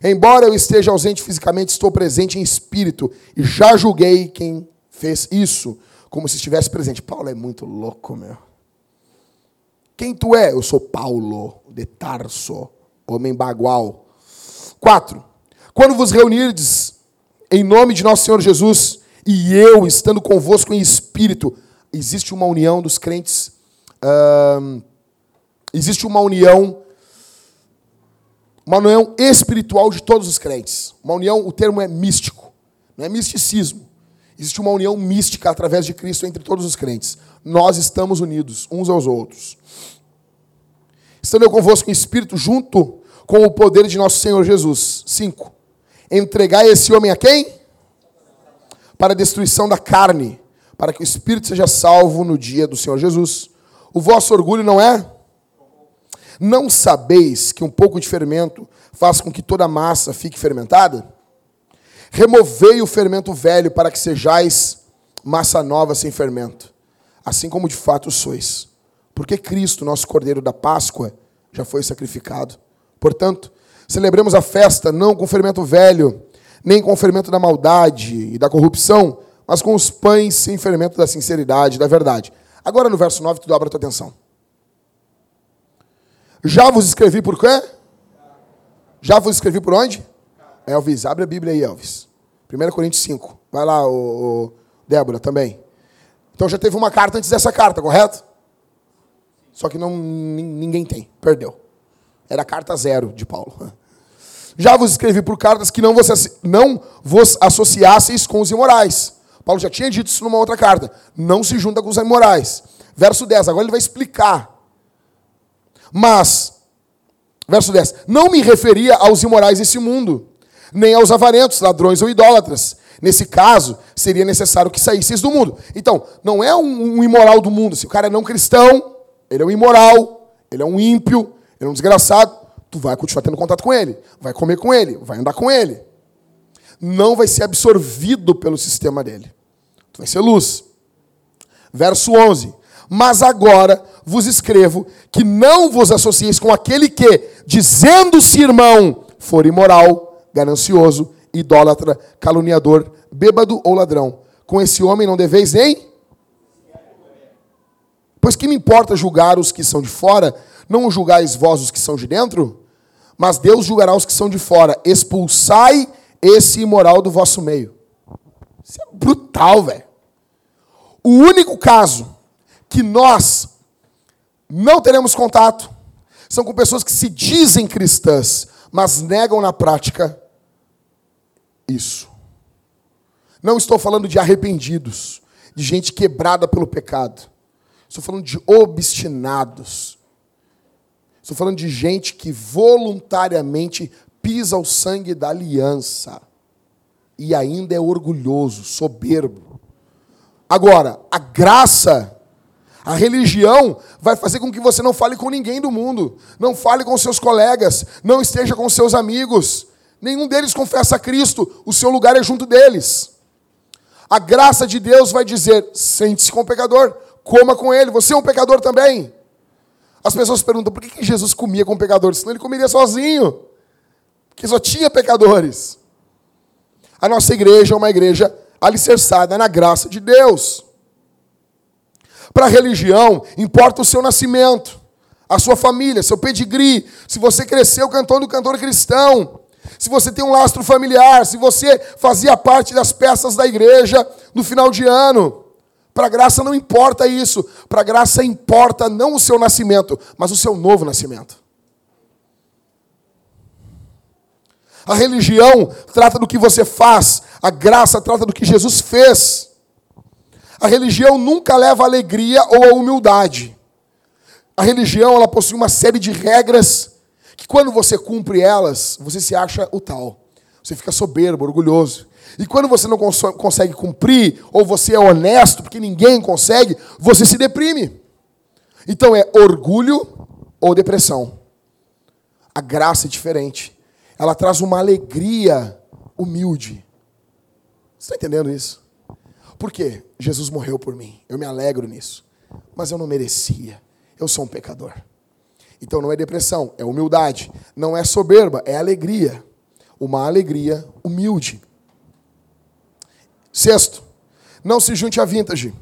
Embora eu esteja ausente fisicamente, estou presente em espírito e já julguei quem fez isso, como se estivesse presente. Paulo é muito louco, meu. Quem tu é? Eu sou Paulo de Tarso, homem bagual. Quatro. Quando vos reunirdes em nome de nosso Senhor Jesus, e eu estando convosco em espírito, existe uma união dos crentes, existe uma união, uma união espiritual de todos os crentes. Uma união, o termo é místico, não é misticismo. Existe uma união mística através de Cristo entre todos os crentes. Nós estamos unidos uns aos outros. Estando eu convosco em espírito, junto com o poder de nosso Senhor Jesus. 5. Entregai esse homem a quem? Para a destruição da carne, para que o espírito seja salvo no dia do Senhor Jesus. O vosso orgulho não é? Não sabeis que um pouco de fermento faz com que toda a massa fique fermentada? Removei o fermento velho para que sejais massa nova sem fermento assim como de fato sois. Porque Cristo, nosso Cordeiro da Páscoa, já foi sacrificado. Portanto, celebremos a festa não com fermento velho, nem com o fermento da maldade e da corrupção, mas com os pães sem fermento da sinceridade e da verdade. Agora no verso 9, tu dobra a tua atenção. Já vos escrevi por quê? Já vos escrevi por onde? Elvis, abre a Bíblia aí, Elvis. 1 Coríntios 5. Vai lá, o, o Débora, também. Então já teve uma carta antes dessa carta, correto? Só que não, ninguém tem, perdeu. Era a carta zero de Paulo. Já vos escrevi por cartas que não vos, não vos associasseis com os imorais. Paulo já tinha dito isso numa outra carta. Não se junta com os imorais. Verso 10, agora ele vai explicar. Mas, verso 10, não me referia aos imorais desse mundo, nem aos avarentos, ladrões ou idólatras. Nesse caso, seria necessário que saísseis do mundo. Então, não é um, um imoral do mundo. Se o cara é não cristão, ele é um imoral, ele é um ímpio, ele é um desgraçado, tu vai continuar tendo contato com ele, vai comer com ele, vai andar com ele. Não vai ser absorvido pelo sistema dele. Tu vai ser luz. Verso 11. Mas agora vos escrevo que não vos associeis com aquele que, dizendo-se irmão, for imoral, ganancioso, idólatra, caluniador, bêbado ou ladrão. Com esse homem não deveis nem Pois que me importa julgar os que são de fora, não julgais vós os que são de dentro? Mas Deus julgará os que são de fora. Expulsai esse imoral do vosso meio. Isso é brutal, velho. O único caso que nós não teremos contato são com pessoas que se dizem cristãs, mas negam na prática isso. Não estou falando de arrependidos, de gente quebrada pelo pecado. Estou falando de obstinados. Estou falando de gente que voluntariamente pisa o sangue da aliança e ainda é orgulhoso, soberbo. Agora, a graça, a religião vai fazer com que você não fale com ninguém do mundo, não fale com seus colegas, não esteja com seus amigos. Nenhum deles confessa a Cristo, o seu lugar é junto deles. A graça de Deus vai dizer: sente-se com o pecador, coma com ele. Você é um pecador também. As pessoas perguntam por que Jesus comia com pecadores? Senão ele comeria sozinho. Porque só tinha pecadores. A nossa igreja é uma igreja alicerçada na graça de Deus. Para a religião, importa o seu nascimento, a sua família, seu pedigree, se você cresceu cantando cantor cristão, se você tem um lastro familiar, se você fazia parte das peças da igreja no final de ano. Para a graça não importa isso. Para a graça importa não o seu nascimento, mas o seu novo nascimento. A religião trata do que você faz, a graça trata do que Jesus fez. A religião nunca leva a alegria ou a humildade. A religião ela possui uma série de regras que quando você cumpre elas, você se acha o tal. Você fica soberbo, orgulhoso. E quando você não cons consegue cumprir, ou você é honesto, porque ninguém consegue, você se deprime. Então é orgulho ou depressão. A graça é diferente. Ela traz uma alegria humilde. Você está entendendo isso? Por quê? Jesus morreu por mim. Eu me alegro nisso. Mas eu não merecia. Eu sou um pecador. Então não é depressão, é humildade. Não é soberba, é alegria. Uma alegria humilde. Sexto, não se junte a vintage.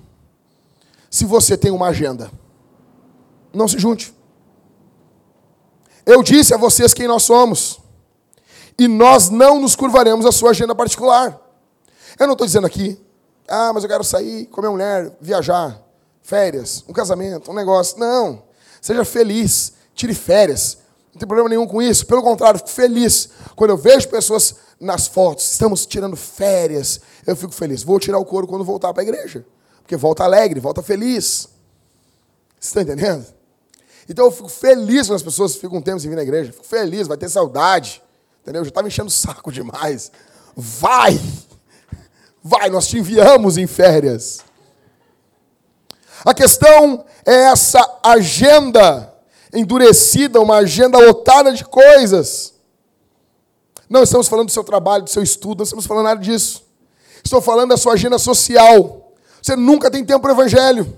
Se você tem uma agenda, não se junte. Eu disse a vocês quem nós somos. E nós não nos curvaremos à sua agenda particular. Eu não estou dizendo aqui, ah, mas eu quero sair com a minha mulher, viajar, férias, um casamento, um negócio. Não. Seja feliz, tire férias. Não tem problema nenhum com isso. Pelo contrário, fico feliz quando eu vejo pessoas nas fotos, estamos tirando férias, eu fico feliz. Vou tirar o couro quando voltar para a igreja. Porque volta alegre, volta feliz. Você está entendendo? Então eu fico feliz quando as pessoas ficam um tempo sem vir na igreja. Fico feliz, vai ter saudade. Entendeu? Eu já estava enchendo o saco demais. Vai! Vai, nós te enviamos em férias. A questão é essa agenda endurecida, uma agenda lotada de coisas. Não estamos falando do seu trabalho, do seu estudo, não estamos falando nada disso. Estou falando da sua agenda social. Você nunca tem tempo para o evangelho.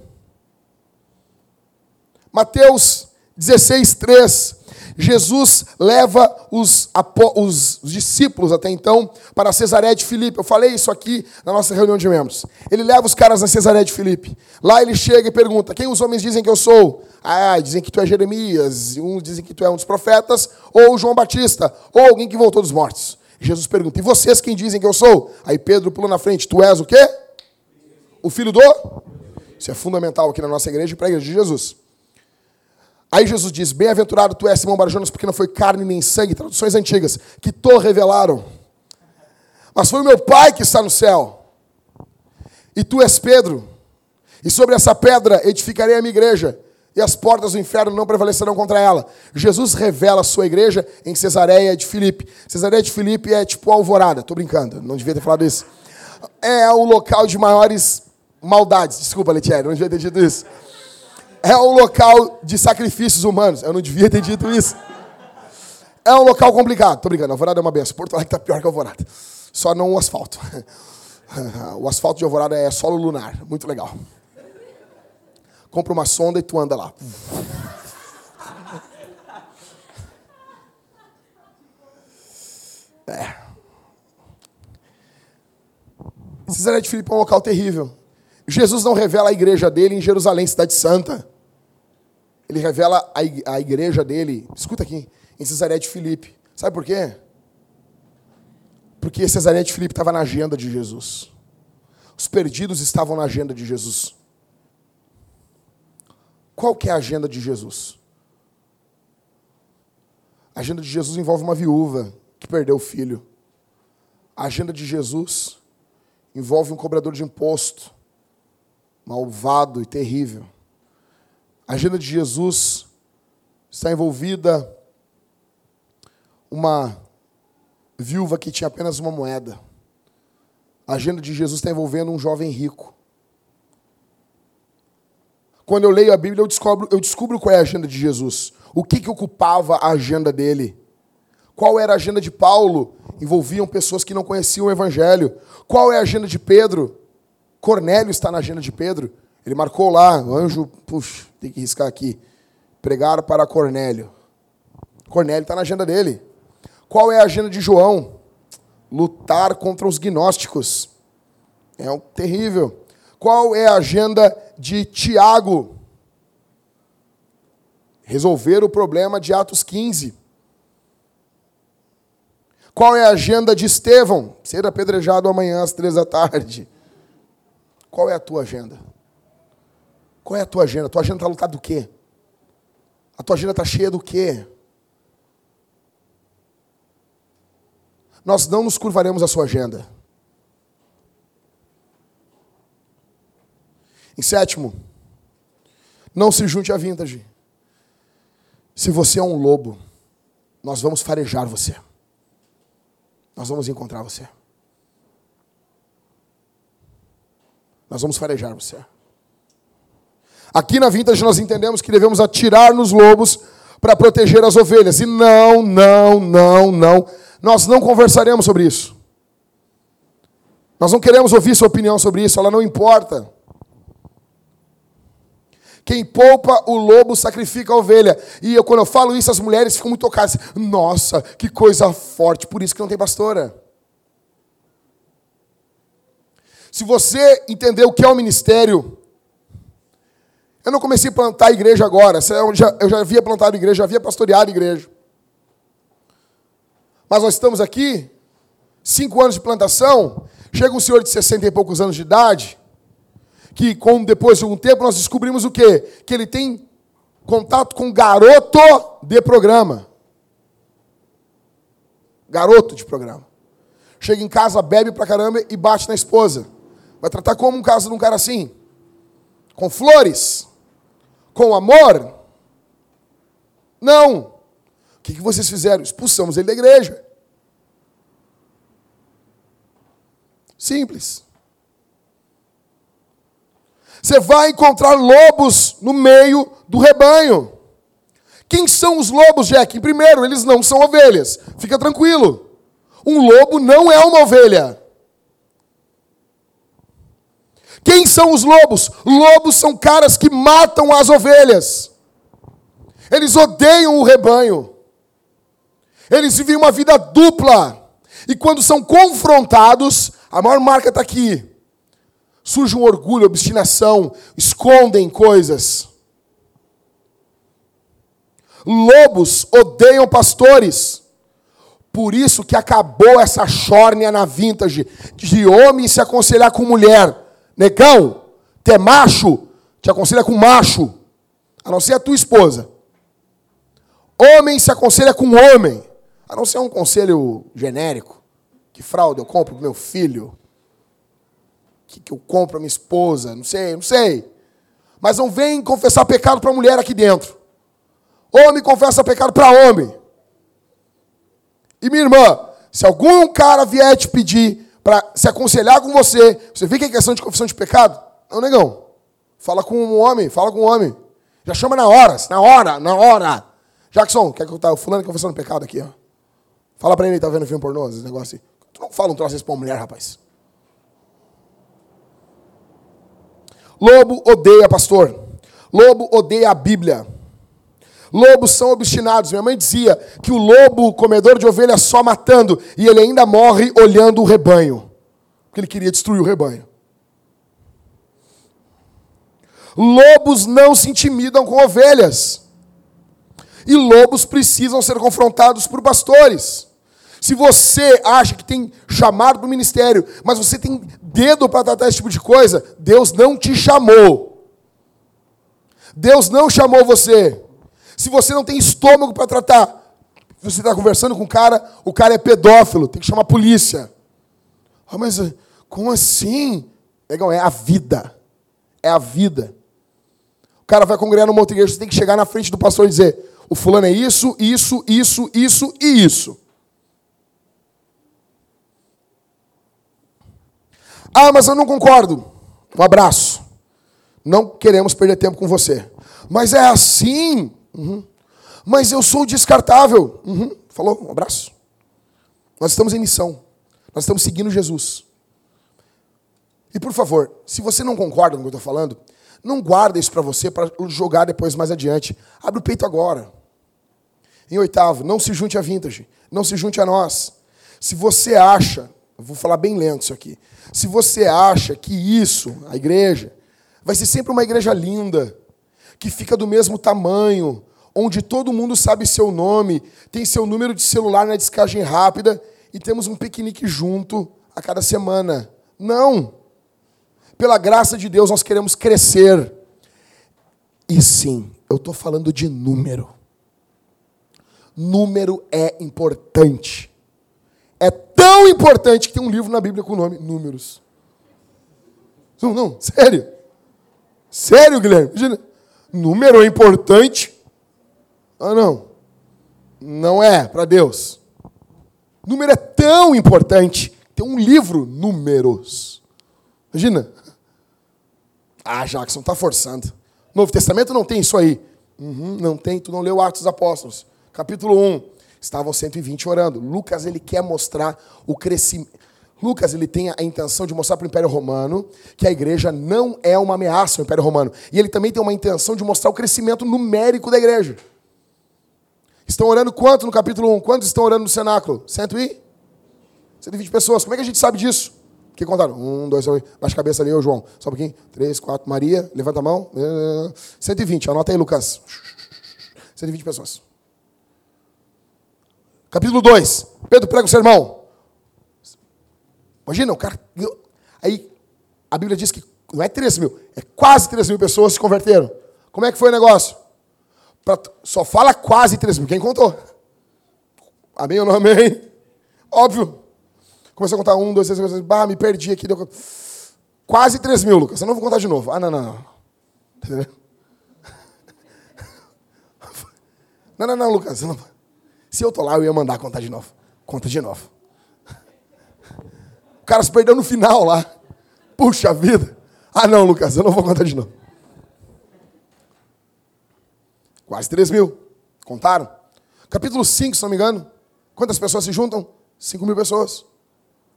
Mateus 16, 3. Jesus leva os, os, discípulos até então para Cesareia de Filipe. Eu falei isso aqui na nossa reunião de membros. Ele leva os caras a Cesareia de Filipe. Lá ele chega e pergunta: Quem os homens dizem que eu sou? Ah, dizem que tu é Jeremias, uns dizem que tu é um dos profetas, ou João Batista, ou alguém que voltou dos mortos. Jesus pergunta: E vocês quem dizem que eu sou? Aí Pedro pula na frente: Tu és o quê? O filho do? Isso é fundamental aqui na nossa igreja e para a igreja de Jesus. Aí Jesus diz: Bem-aventurado tu és, Simão Barjonas, porque não foi carne nem sangue, traduções antigas, que te revelaram. Mas foi o meu Pai que está no céu. E tu és Pedro. E sobre essa pedra edificarei a minha igreja, e as portas do inferno não prevalecerão contra ela. Jesus revela a sua igreja em Cesareia de Filipe. Cesareia de Filipe é tipo alvorada, estou brincando, não devia ter falado isso. É o local de maiores maldades. Desculpa, Letieri, não devia ter dito isso é um local de sacrifícios humanos. Eu não devia ter dito isso. É um local complicado. Tô brincando, Alvorada é uma benção. Porto Alegre tá pior que Alvorada. Só não o asfalto. O asfalto de Alvorada é solo lunar. Muito legal. Compra uma sonda e tu anda lá. É. Cesareia de Filipe é um local terrível. Jesus não revela a igreja dele em Jerusalém, cidade santa. Ele revela a igreja dele, escuta aqui, em Cesareia de Filipe. Sabe por quê? Porque Cesareia de Filipe estava na agenda de Jesus. Os perdidos estavam na agenda de Jesus. Qual que é a agenda de Jesus? A agenda de Jesus envolve uma viúva que perdeu o filho. A agenda de Jesus envolve um cobrador de imposto, malvado e terrível. A agenda de Jesus está envolvida uma viúva que tinha apenas uma moeda. A agenda de Jesus está envolvendo um jovem rico. Quando eu leio a Bíblia, eu descubro, eu descubro qual é a agenda de Jesus. O que, que ocupava a agenda dele? Qual era a agenda de Paulo? Envolviam pessoas que não conheciam o Evangelho. Qual é a agenda de Pedro? Cornélio está na agenda de Pedro. Ele marcou lá, o anjo, puxa, tem que riscar aqui. Pregar para Cornélio. Cornélio está na agenda dele. Qual é a agenda de João? Lutar contra os gnósticos. É um terrível. Qual é a agenda de Tiago? Resolver o problema de Atos 15. Qual é a agenda de Estevão? Ser apedrejado amanhã às três da tarde. Qual é a tua agenda? Qual é a tua agenda? A tua agenda está lutada do quê? A tua agenda está cheia do quê? Nós não nos curvaremos à sua agenda. Em sétimo, não se junte à vintage. Se você é um lobo, nós vamos farejar você. Nós vamos encontrar você. Nós vamos farejar você. Aqui na Vintage nós entendemos que devemos atirar nos lobos para proteger as ovelhas. E não, não, não, não. Nós não conversaremos sobre isso. Nós não queremos ouvir sua opinião sobre isso, ela não importa. Quem poupa o lobo sacrifica a ovelha. E eu, quando eu falo isso, as mulheres ficam muito tocadas. Nossa, que coisa forte. Por isso que não tem pastora. Se você entender o que é o ministério, eu não comecei a plantar igreja agora. Eu já, eu já havia plantado igreja, já havia pastoreado igreja. Mas nós estamos aqui, cinco anos de plantação. Chega um senhor de 60 e poucos anos de idade, que com, depois de um tempo nós descobrimos o quê? Que ele tem contato com garoto de programa. Garoto de programa. Chega em casa, bebe pra caramba e bate na esposa. Vai tratar como um caso de um cara assim? Com flores? Com amor? Não. O que vocês fizeram? Expulsamos ele da igreja. Simples. Você vai encontrar lobos no meio do rebanho. Quem são os lobos, Jack? Primeiro, eles não são ovelhas. Fica tranquilo. Um lobo não é uma ovelha. Quem são os lobos? Lobos são caras que matam as ovelhas. Eles odeiam o rebanho. Eles vivem uma vida dupla. E quando são confrontados, a maior marca está aqui. Surge um orgulho, obstinação, escondem coisas. Lobos odeiam pastores. Por isso que acabou essa chórnia na vintage de homem se aconselhar com mulher. Negão, tu é macho, te aconselha com macho. A não ser a tua esposa. Homem se aconselha com homem. A não ser um conselho genérico. Que fralda eu compro pro meu filho? Que, que eu compro pra minha esposa? Não sei, não sei. Mas não vem confessar pecado para mulher aqui dentro. Homem confessa pecado para homem. E minha irmã, se algum cara vier te pedir para se aconselhar com você, você vê que é questão de confissão de pecado? Não, negão. Fala com um homem, fala com um homem. Já chama na hora, na hora, na hora. Jackson, quer que eu tá o fulano confessando pecado aqui, ó. Fala pra ele, tá vendo filme pornô, esse negócio assim. Tu não fala um troço desse pra uma mulher, rapaz. Lobo odeia pastor. Lobo odeia a Bíblia. Lobos são obstinados. Minha mãe dizia que o lobo, comedor de ovelha, só matando, e ele ainda morre olhando o rebanho. Porque ele queria destruir o rebanho. Lobos não se intimidam com ovelhas. E lobos precisam ser confrontados por pastores. Se você acha que tem chamado para o ministério, mas você tem dedo para tratar esse tipo de coisa, Deus não te chamou. Deus não chamou você. Se você não tem estômago para tratar, você está conversando com o cara, o cara é pedófilo, tem que chamar a polícia. Ah, mas como assim? Legal, é a vida. É a vida. O cara vai congregar numa outra igreja, você tem que chegar na frente do pastor e dizer: o fulano é isso, isso, isso, isso e isso. Ah, mas eu não concordo. Um abraço. Não queremos perder tempo com você. Mas é assim. Uhum. Mas eu sou descartável. Uhum. Falou? Um abraço. Nós estamos em missão. Nós estamos seguindo Jesus. E por favor, se você não concorda com o que eu estou falando, não guarda isso para você para jogar depois mais adiante. Abre o peito agora. Em oitavo, não se junte a vintage. Não se junte a nós. Se você acha, vou falar bem lento isso aqui. Se você acha que isso, a igreja, vai ser sempre uma igreja linda, que fica do mesmo tamanho, onde todo mundo sabe seu nome, tem seu número de celular na descagem rápida e temos um piquenique junto a cada semana. Não! Pela graça de Deus, nós queremos crescer. E sim, eu estou falando de número. Número é importante. É tão importante que tem um livro na Bíblia com o nome Números. Não, não, sério. Sério, Guilherme. Imagina. Número é importante. Ah, não. Não é para Deus. Número é tão importante. Tem um livro, Números. Imagina. Ah, Jackson, está forçando. Novo Testamento não tem isso aí. Uhum, não tem, tu não leu Atos dos Apóstolos. Capítulo 1. Estavam 120 orando. Lucas, ele quer mostrar o crescimento. Lucas ele tem a intenção de mostrar para o Império Romano que a igreja não é uma ameaça ao Império Romano. E ele também tem uma intenção de mostrar o crescimento numérico da igreja. Estão orando quanto no capítulo 1? Quantos estão orando no cenáculo? 100 e? 120 pessoas. Como é que a gente sabe disso? Que contaram? Um, dois, três. Baixa a cabeça ali, ô João. Só um pouquinho. Três, quatro. Maria, levanta a mão. 120. Anota aí, Lucas. 120 pessoas. Capítulo 2. Pedro prega o sermão. Imagina, o cara. Aí, a Bíblia diz que não é 3 mil, é quase 3 mil pessoas se converteram. Como é que foi o negócio? Pra, só fala quase 3 mil. Quem contou? Amém ou não amém? Óbvio. Começou a contar um, dois, três, quatro, bah, me perdi aqui. Deu... Quase 3 mil, Lucas. Eu não vou contar de novo. Ah, não, não, não. Entendeu? Não, não, não, Lucas. Se eu tô lá, eu ia mandar contar de novo. Conta de novo. O cara se perdeu no final lá. Puxa vida. Ah, não, Lucas, eu não vou contar de novo. Quase 3 mil. Contaram? Capítulo 5, se não me engano. Quantas pessoas se juntam? 5 mil pessoas.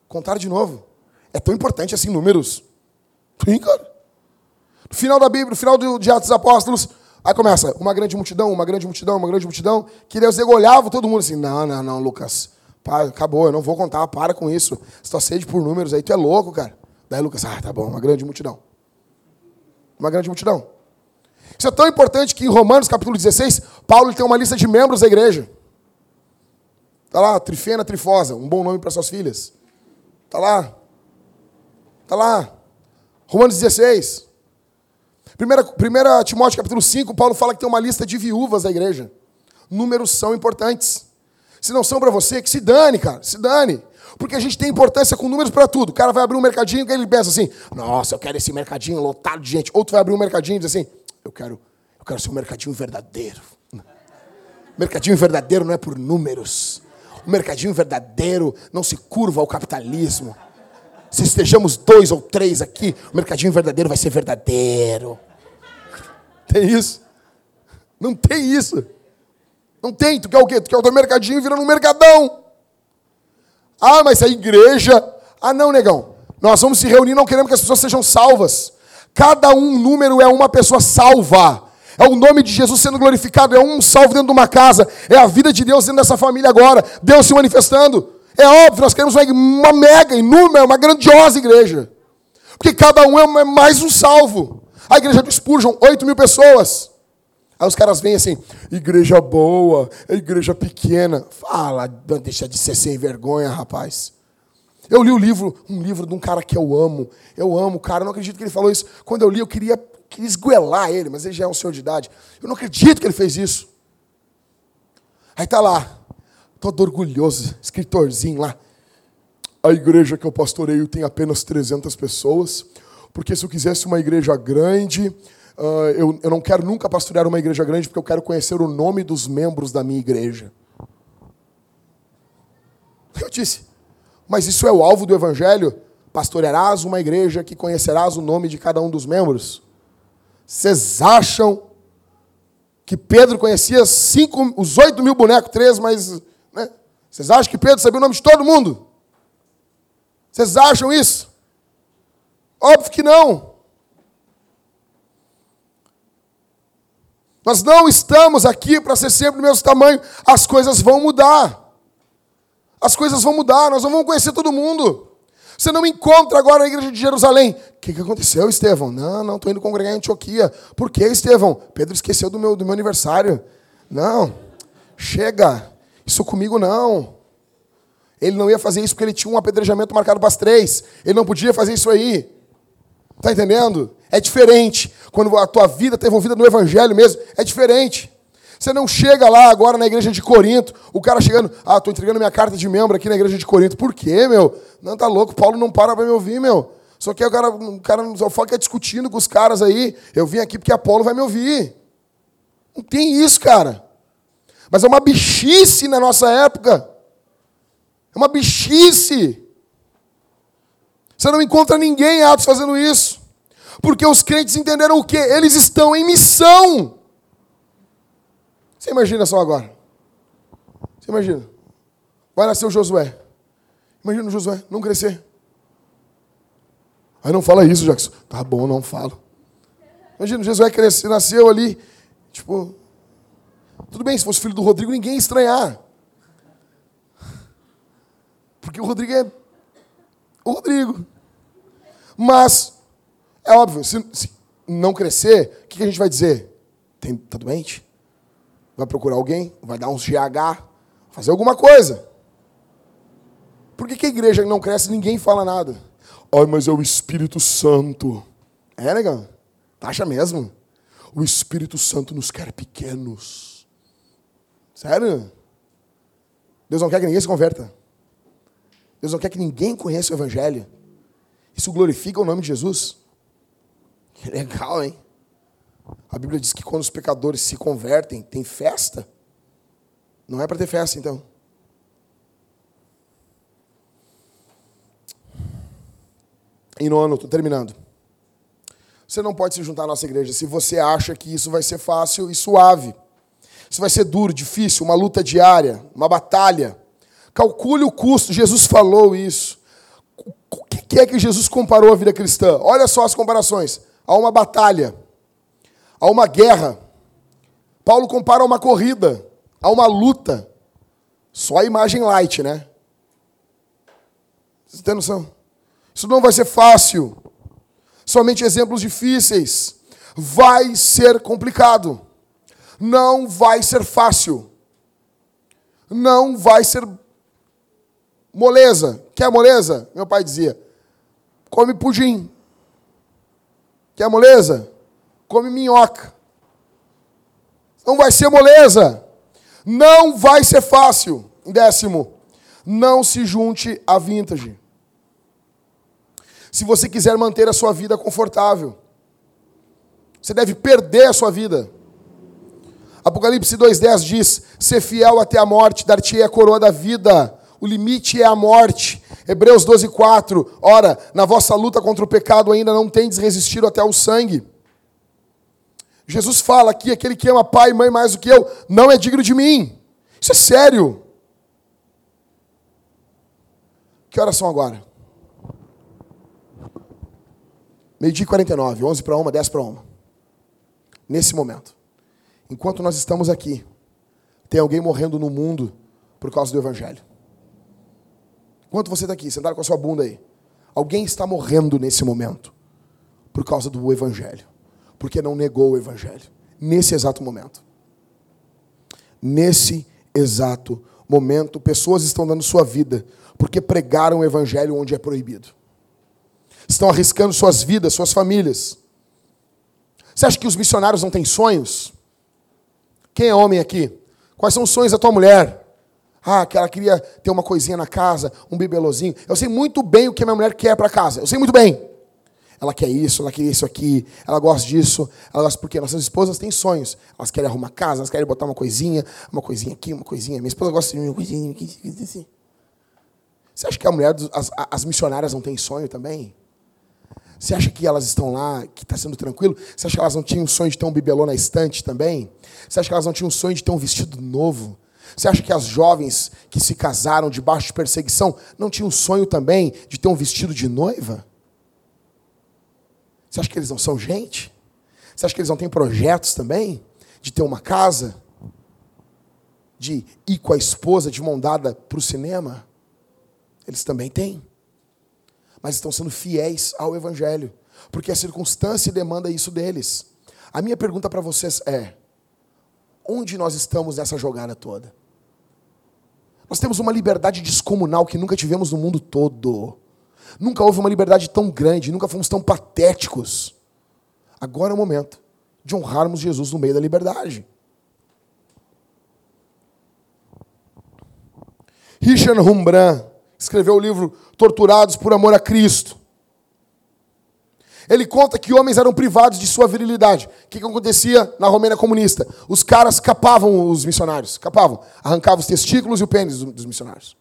Contaram de novo. É tão importante assim números. Sim, cara. No final da Bíblia, no final de Atos dos Apóstolos, Aí começa, uma grande multidão, uma grande multidão, uma grande multidão, que Deus olhava todo mundo assim, não, não, não, Lucas, acabou, eu não vou contar, para com isso. Você tá sede por números aí, tu é louco, cara. Daí Lucas, ah, tá bom, uma grande multidão. Uma grande multidão. Isso é tão importante que em Romanos capítulo 16, Paulo tem uma lista de membros da igreja. Está lá, Trifena Trifosa, um bom nome para suas filhas. Está lá. Está lá. Romanos 16. 1 Timóteo capítulo 5, Paulo fala que tem uma lista de viúvas da igreja. Números são importantes. Se não são para você, que se dane, cara, se dane. Porque a gente tem importância com números para tudo. O cara vai abrir um mercadinho e ele pensa assim: nossa, eu quero esse mercadinho lotado de gente. Outro vai abrir um mercadinho e diz assim: eu quero, eu quero ser um mercadinho verdadeiro. Mercadinho verdadeiro não é por números. O mercadinho verdadeiro não se curva ao capitalismo. Se estejamos dois ou três aqui, o mercadinho verdadeiro vai ser verdadeiro. Tem isso? Não tem isso. Não tem. Tu quer o quê? Tu quer o teu mercadinho virando um mercadão. Ah, mas a igreja. Ah, não, negão. Nós vamos se reunir, não queremos que as pessoas sejam salvas. Cada um número é uma pessoa salva. É o nome de Jesus sendo glorificado, é um salvo dentro de uma casa, é a vida de Deus dentro dessa família agora, Deus se manifestando. É óbvio, nós queremos uma mega, inúmera, uma grandiosa igreja. Porque cada um é mais um salvo. A igreja do Spurgeon, 8 mil pessoas. Aí os caras vêm assim, igreja boa, igreja pequena. Fala, deixa de ser sem vergonha, rapaz. Eu li o livro, um livro de um cara que eu amo. Eu amo o cara, não acredito que ele falou isso. Quando eu li, eu queria, queria esguelar ele, mas ele já é um senhor de idade. Eu não acredito que ele fez isso. Aí tá lá, todo orgulhoso, escritorzinho lá. A igreja que eu pastoreio tem apenas 300 pessoas, porque se eu quisesse uma igreja grande, Uh, eu, eu não quero nunca pastorear uma igreja grande porque eu quero conhecer o nome dos membros da minha igreja. Eu disse, mas isso é o alvo do evangelho? Pastorearás uma igreja que conhecerás o nome de cada um dos membros? Vocês acham que Pedro conhecia cinco, os oito mil bonecos, três, mas. Né? Vocês acham que Pedro sabia o nome de todo mundo? Vocês acham isso? Óbvio que não. Nós não estamos aqui para ser sempre do mesmo tamanho. As coisas vão mudar. As coisas vão mudar, nós não vamos conhecer todo mundo. Você não me encontra agora na igreja de Jerusalém. O que, que aconteceu, Estevão? Não, não, estou indo congregar em Antioquia. Por que, Estevão? Pedro esqueceu do meu, do meu aniversário. Não, chega. Isso comigo não. Ele não ia fazer isso porque ele tinha um apedrejamento marcado para as três. Ele não podia fazer isso aí. Está entendendo? É diferente. Quando a tua vida está envolvida no evangelho mesmo, é diferente. Você não chega lá agora na igreja de Corinto, o cara chegando, ah, estou entregando minha carta de membro aqui na igreja de Corinto. Por quê, meu? Não, tá louco, Paulo não para para me ouvir, meu. Só que o cara, o cara só fica discutindo com os caras aí. Eu vim aqui porque Apolo vai me ouvir. Não tem isso, cara. Mas é uma bichice na nossa época. É uma bichice. Você não encontra ninguém Atos fazendo isso. Porque os crentes entenderam o quê? Eles estão em missão. Você imagina só agora. Você imagina. Vai nascer o Josué. Imagina o Josué não crescer. Aí não fala isso, Jackson. Tá bom, não falo. Imagina, o Josué cresceu, nasceu ali. Tipo, tudo bem, se fosse filho do Rodrigo, ninguém ia estranhar. Porque o Rodrigo é o Rodrigo. Mas é óbvio, se, se não crescer, o que a gente vai dizer? Tem, tá doente? Vai procurar alguém? Vai dar uns GH? Fazer alguma coisa. Por que, que a igreja não cresce e ninguém fala nada? Ai, mas é o Espírito Santo. É, negão? Acha mesmo? O Espírito Santo nos quer pequenos. Sério? Deus não quer que ninguém se converta. Deus não quer que ninguém conheça o Evangelho. Isso glorifica o nome de Jesus. Que legal, hein? A Bíblia diz que quando os pecadores se convertem, tem festa. Não é para ter festa, então. E nono, estou terminando. Você não pode se juntar à nossa igreja se você acha que isso vai ser fácil e suave. Isso vai ser duro, difícil, uma luta diária, uma batalha. Calcule o custo. Jesus falou isso. O que é que Jesus comparou a vida cristã? Olha só as comparações. Há uma batalha, há uma guerra, Paulo compara a uma corrida, a uma luta. Só a imagem light, né? Você tem noção? Isso não vai ser fácil. Somente exemplos difíceis. Vai ser complicado. Não vai ser fácil. Não vai ser moleza. Quer moleza? Meu pai dizia. Come pudim. Quer moleza? Come minhoca. Não vai ser moleza. Não vai ser fácil. Décimo, não se junte a vintage. Se você quiser manter a sua vida confortável, você deve perder a sua vida. Apocalipse 2,10 diz: Ser fiel até a morte, dar-te a coroa da vida. O limite é a morte. Hebreus 12,4: Ora, na vossa luta contra o pecado ainda não tendes resistido até o sangue. Jesus fala aqui: aquele que ama pai e mãe mais do que eu não é digno de mim. Isso é sério. Que horas são agora? Meio-dia e 49, 11 para uma, 10 para uma. Nesse momento. Enquanto nós estamos aqui, tem alguém morrendo no mundo por causa do Evangelho. Enquanto você está aqui, sentado com a sua bunda aí, alguém está morrendo nesse momento por causa do Evangelho. Porque não negou o Evangelho. Nesse exato momento. Nesse exato momento, pessoas estão dando sua vida porque pregaram o Evangelho onde é proibido estão arriscando suas vidas, suas famílias. Você acha que os missionários não têm sonhos? Quem é homem aqui? Quais são os sonhos da tua mulher? Ah, que ela queria ter uma coisinha na casa, um bibelozinho. Eu sei muito bem o que a minha mulher quer para casa. Eu sei muito bem. Ela quer isso, ela quer isso aqui, ela gosta disso, ela gosta porque nossas esposas têm sonhos. Elas querem arrumar casa, elas querem botar uma coisinha, uma coisinha aqui, uma coisinha. Minha esposa gosta de uma coisinha aqui, assim. Você acha que a mulher, as, as missionárias não têm sonho também? Você acha que elas estão lá, que está sendo tranquilo? Você acha que elas não tinham sonho de ter um bibelô na estante também? Você acha que elas não tinham sonho de ter um vestido novo? Você acha que as jovens que se casaram debaixo de perseguição não tinham o sonho também de ter um vestido de noiva? Você acha que eles não são gente? Você acha que eles não têm projetos também? De ter uma casa? De ir com a esposa de mão dada para o cinema? Eles também têm mas estão sendo fiéis ao Evangelho, porque a circunstância demanda isso deles. A minha pergunta para vocês é: onde nós estamos nessa jogada toda? Nós temos uma liberdade descomunal que nunca tivemos no mundo todo. Nunca houve uma liberdade tão grande, nunca fomos tão patéticos. Agora é o momento de honrarmos Jesus no meio da liberdade. Richard Rembrandt escreveu o livro Torturados por Amor a Cristo. Ele conta que homens eram privados de sua virilidade. O que, que acontecia na Romênia comunista? Os caras capavam os missionários, capavam, arrancavam os testículos e o pênis dos missionários.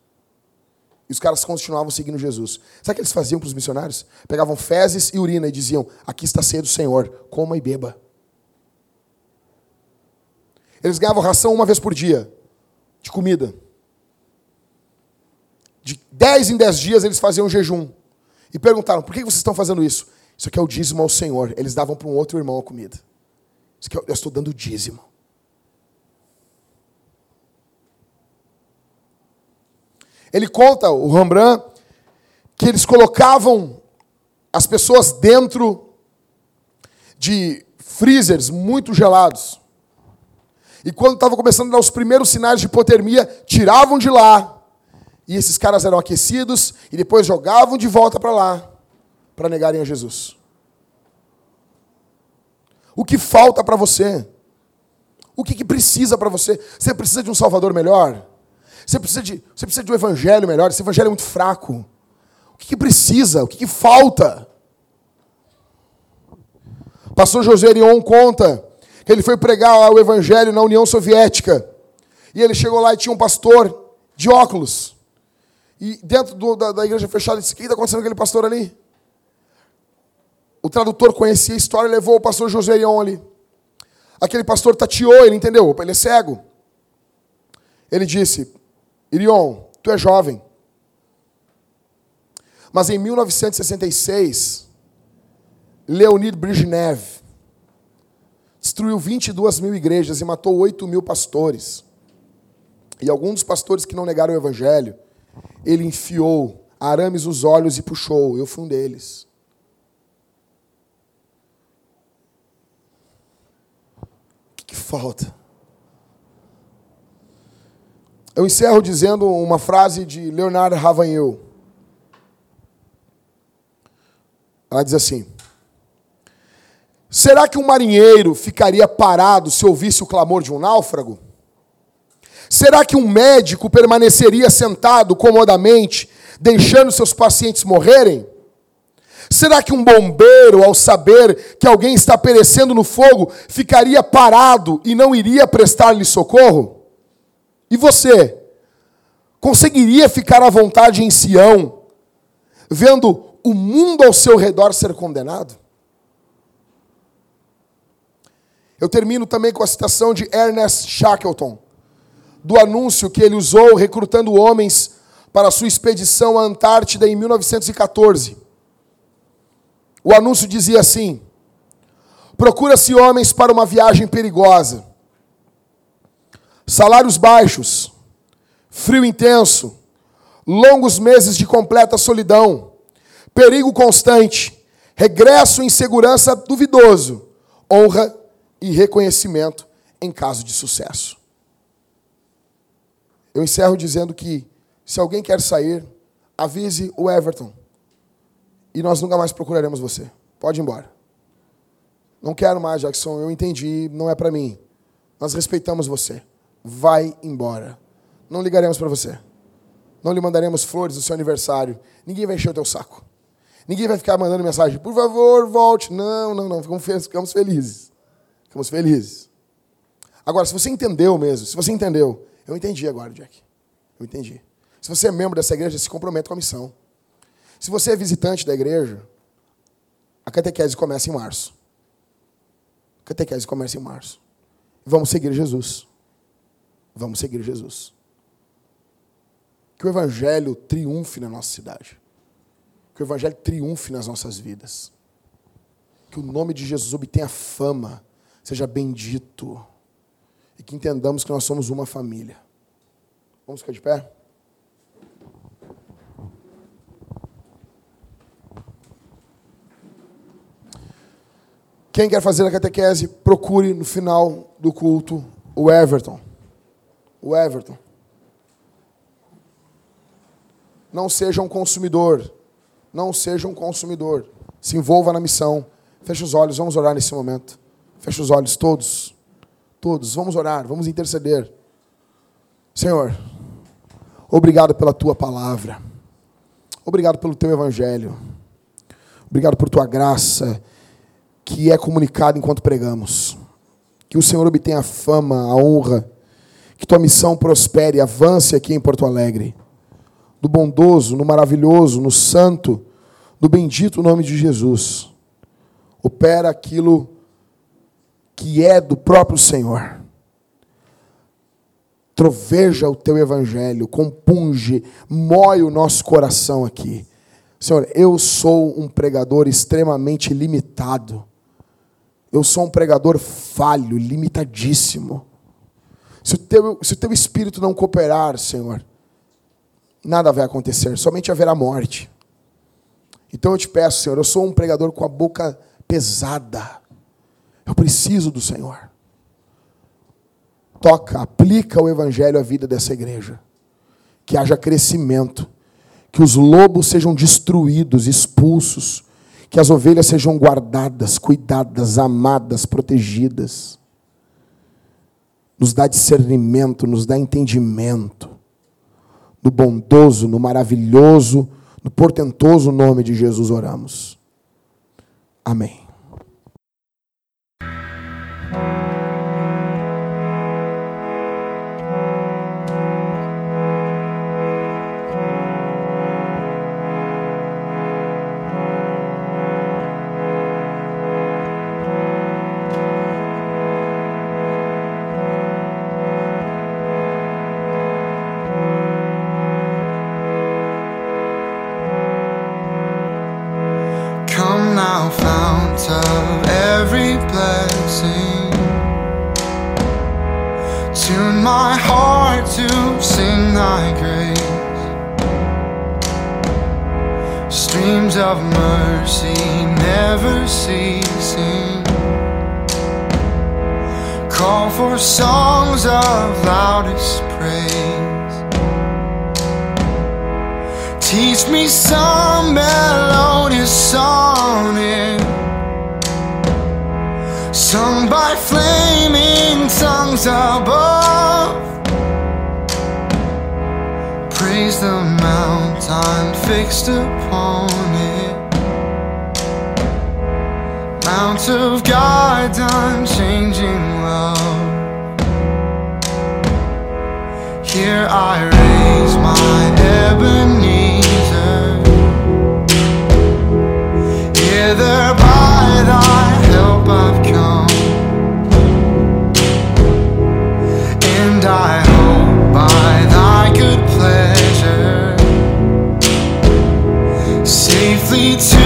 E os caras continuavam seguindo Jesus. Sabe o que eles faziam para os missionários? Pegavam fezes e urina e diziam: Aqui está cedo do Senhor, coma e beba. Eles ganhavam ração uma vez por dia de comida. De 10 em 10 dias eles faziam jejum. E perguntaram: por que vocês estão fazendo isso? Isso aqui é o dízimo ao Senhor. Eles davam para um outro irmão a comida. Isso aqui é, eu estou dando dízimo. Ele conta, o Rembrandt, que eles colocavam as pessoas dentro de freezers muito gelados. E quando estava começando a dar os primeiros sinais de hipotermia, tiravam de lá e esses caras eram aquecidos e depois jogavam de volta para lá para negarem a Jesus. O que falta para você? O que, que precisa para você? Você precisa de um Salvador melhor? Você precisa de, você precisa de um evangelho melhor? Esse evangelho é muito fraco. O que, que precisa? O que, que falta? Pastor José Erion conta que ele foi pregar o evangelho na União Soviética. E ele chegou lá e tinha um pastor de óculos. E dentro do, da, da, igreja fechada, disse: O que está acontecendo com aquele pastor ali? O tradutor conhecia a história e levou o pastor José Ion ali. Aquele pastor tateou, ele entendeu, ele é cego. Ele disse: Irion, tu é jovem. Mas em 1966, Leonid Brezhnev destruiu 22 mil igrejas e matou 8 mil pastores. E alguns dos pastores que não negaram o evangelho, ele enfiou arames os olhos e puxou. Eu fui um deles. Que, falta? Eu encerro dizendo uma frase de Leonardo Ravanhel. Ela diz assim: Será que um marinheiro ficaria parado se ouvisse o clamor de um náufrago? Será que um médico permaneceria sentado comodamente, deixando seus pacientes morrerem? Será que um bombeiro, ao saber que alguém está perecendo no fogo, ficaria parado e não iria prestar-lhe socorro? E você? Conseguiria ficar à vontade em Sião, vendo o mundo ao seu redor ser condenado? Eu termino também com a citação de Ernest Shackleton, do anúncio que ele usou recrutando homens para sua expedição à Antártida em 1914. O anúncio dizia assim: Procura-se homens para uma viagem perigosa. Salários baixos, frio intenso, longos meses de completa solidão, perigo constante, regresso em segurança duvidoso, honra e reconhecimento em caso de sucesso. Eu encerro dizendo que, se alguém quer sair, avise o Everton. E nós nunca mais procuraremos você. Pode ir embora. Não quero mais, Jackson. Eu entendi, não é para mim. Nós respeitamos você. Vai embora. Não ligaremos para você. Não lhe mandaremos flores no seu aniversário. Ninguém vai encher o teu saco. Ninguém vai ficar mandando mensagem, por favor, volte. Não, não, não. Ficamos felizes. Ficamos felizes. Agora, se você entendeu mesmo, se você entendeu, eu entendi agora, Jack. Eu entendi. Se você é membro dessa igreja, se compromete com a missão. Se você é visitante da igreja, a catequese começa em março. A catequese começa em março. Vamos seguir Jesus. Vamos seguir Jesus. Que o Evangelho triunfe na nossa cidade. Que o Evangelho triunfe nas nossas vidas. Que o nome de Jesus obtenha fama seja bendito e que entendamos que nós somos uma família. Vamos ficar de pé? Quem quer fazer a catequese, procure no final do culto o Everton. O Everton. Não seja um consumidor. Não seja um consumidor. Se envolva na missão. Feche os olhos, vamos orar nesse momento. Feche os olhos todos. Todos. Vamos orar, vamos interceder. Senhor, obrigado pela tua palavra. Obrigado pelo teu evangelho. Obrigado por tua graça que é comunicada enquanto pregamos. Que o Senhor obtenha a fama, a honra. Que tua missão prospere, avance aqui em Porto Alegre. No bondoso, no maravilhoso, no santo, no bendito nome de Jesus. Opera aquilo que é do próprio Senhor. Troveja o teu evangelho, compunge, moe o nosso coração aqui. Senhor, eu sou um pregador extremamente limitado. Eu sou um pregador falho, limitadíssimo. Se o teu, se o teu espírito não cooperar, Senhor, nada vai acontecer, somente haverá morte. Então eu te peço, Senhor, eu sou um pregador com a boca pesada. Eu preciso do Senhor. Toca, aplica o Evangelho à vida dessa igreja. Que haja crescimento. Que os lobos sejam destruídos, expulsos. Que as ovelhas sejam guardadas, cuidadas, amadas, protegidas. Nos dá discernimento, nos dá entendimento. No bondoso, no maravilhoso, no portentoso nome de Jesus oramos. Amém. thy grace. Streams of mercy never ceasing. Call for songs of loudest praise. Teach me some melodious sonnet sung by flaming tongues above raise the mountain fixed upon it. Mount of God, unchanging love. Here I raise my Ebenezer. Hither by thy help I've come, and I. need to